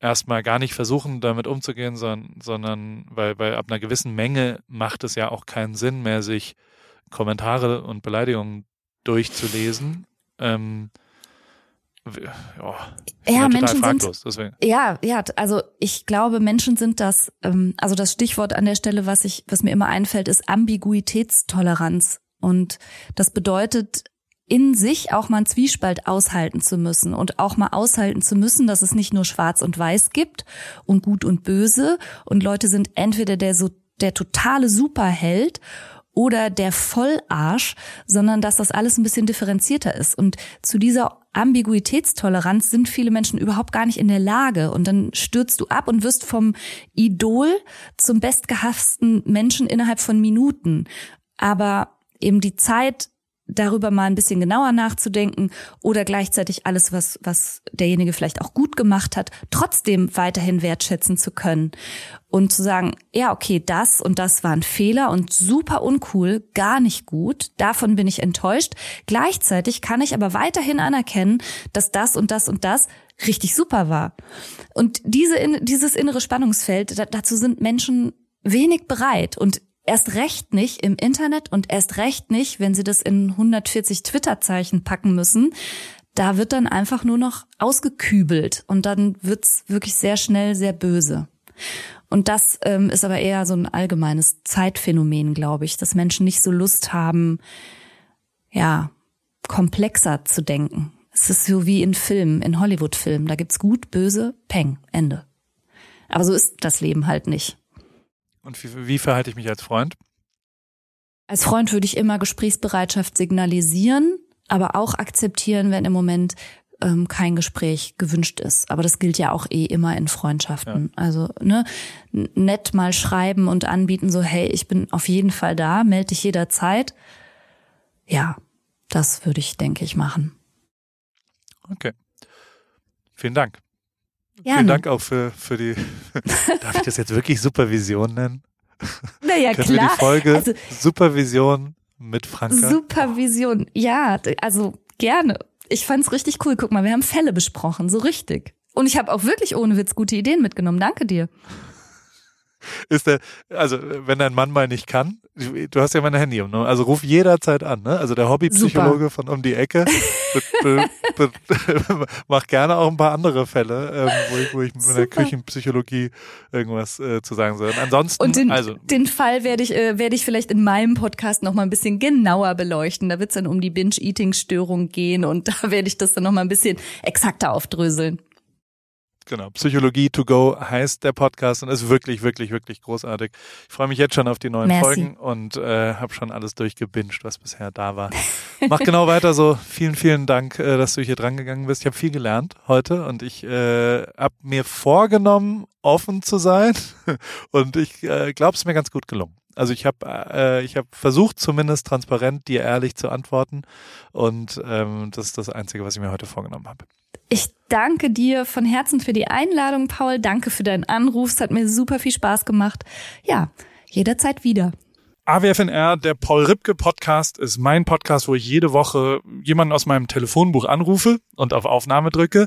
erstmal gar nicht versuchen, damit umzugehen, sondern, sondern weil, weil ab einer gewissen Menge macht es ja auch keinen Sinn mehr, sich Kommentare und Beleidigungen durchzulesen. Ähm, oh, ja, Menschen sind, deswegen. ja, ja, also ich glaube, Menschen sind das, ähm, also das Stichwort an der Stelle, was ich, was mir immer einfällt, ist Ambiguitätstoleranz. Und das bedeutet, in sich auch mal einen Zwiespalt aushalten zu müssen und auch mal aushalten zu müssen, dass es nicht nur schwarz und weiß gibt und gut und böse und Leute sind entweder der so der totale Superheld oder der Vollarsch, sondern dass das alles ein bisschen differenzierter ist. Und zu dieser Ambiguitätstoleranz sind viele Menschen überhaupt gar nicht in der Lage. Und dann stürzt du ab und wirst vom Idol zum bestgehassten Menschen innerhalb von Minuten. Aber eben die Zeit darüber mal ein bisschen genauer nachzudenken oder gleichzeitig alles, was, was derjenige vielleicht auch gut gemacht hat, trotzdem weiterhin wertschätzen zu können und zu sagen, ja, okay, das und das war ein Fehler und super uncool, gar nicht gut, davon bin ich enttäuscht. Gleichzeitig kann ich aber weiterhin anerkennen, dass das und das und das richtig super war. Und diese, dieses innere Spannungsfeld, dazu sind Menschen wenig bereit und Erst recht nicht im Internet und erst recht nicht, wenn sie das in 140 Twitter-Zeichen packen müssen. Da wird dann einfach nur noch ausgekübelt und dann wird's wirklich sehr schnell sehr böse. Und das ähm, ist aber eher so ein allgemeines Zeitphänomen, glaube ich, dass Menschen nicht so Lust haben, ja, komplexer zu denken. Es ist so wie in Filmen, in Hollywood-Filmen. Da gibt's gut, böse, Peng, Ende. Aber so ist das Leben halt nicht. Und wie, wie verhalte ich mich als Freund? Als Freund würde ich immer Gesprächsbereitschaft signalisieren, aber auch akzeptieren, wenn im Moment ähm, kein Gespräch gewünscht ist. Aber das gilt ja auch eh immer in Freundschaften. Ja. Also ne, nett mal schreiben und anbieten, so hey, ich bin auf jeden Fall da, melde dich jederzeit. Ja, das würde ich, denke ich, machen. Okay. Vielen Dank. Gerne. Vielen Dank auch für, für die, *laughs* darf ich das jetzt wirklich Supervision nennen? Naja, klar. Wir die Folge also, Supervision mit Franka. Supervision, ja, also gerne. Ich fand's richtig cool. Guck mal, wir haben Fälle besprochen, so richtig. Und ich habe auch wirklich ohne Witz gute Ideen mitgenommen. Danke dir ist der, also wenn dein Mann mal nicht kann, du hast ja meine Handynummer, also ruf jederzeit an, ne? Also der Hobbypsychologe von um die Ecke *laughs* mach gerne auch ein paar andere Fälle, ähm, wo ich, wo ich mit meiner Küchenpsychologie irgendwas äh, zu sagen soll. Und ansonsten, Und den, also den Fall werde ich äh, werde ich vielleicht in meinem Podcast noch mal ein bisschen genauer beleuchten. Da wird es dann um die Binge-Eating-Störung gehen und *laughs* da werde ich das dann noch mal ein bisschen exakter aufdröseln. Genau, Psychologie to go heißt der Podcast und ist wirklich, wirklich, wirklich großartig. Ich freue mich jetzt schon auf die neuen Merci. Folgen und äh, habe schon alles durchgebinged, was bisher da war. *laughs* Mach genau weiter so. Vielen, vielen Dank, äh, dass du hier dran gegangen bist. Ich habe viel gelernt heute und ich äh, habe mir vorgenommen, offen zu sein *laughs* und ich äh, glaube, es ist mir ganz gut gelungen. Also ich habe äh, ich habe versucht zumindest transparent dir ehrlich zu antworten und ähm, das ist das Einzige, was ich mir heute vorgenommen habe. Ich danke dir von Herzen für die Einladung, Paul. Danke für deinen Anruf. Es hat mir super viel Spaß gemacht. Ja, jederzeit wieder. AWFNR, der Paul Ripke Podcast, ist mein Podcast, wo ich jede Woche jemanden aus meinem Telefonbuch anrufe und auf Aufnahme drücke.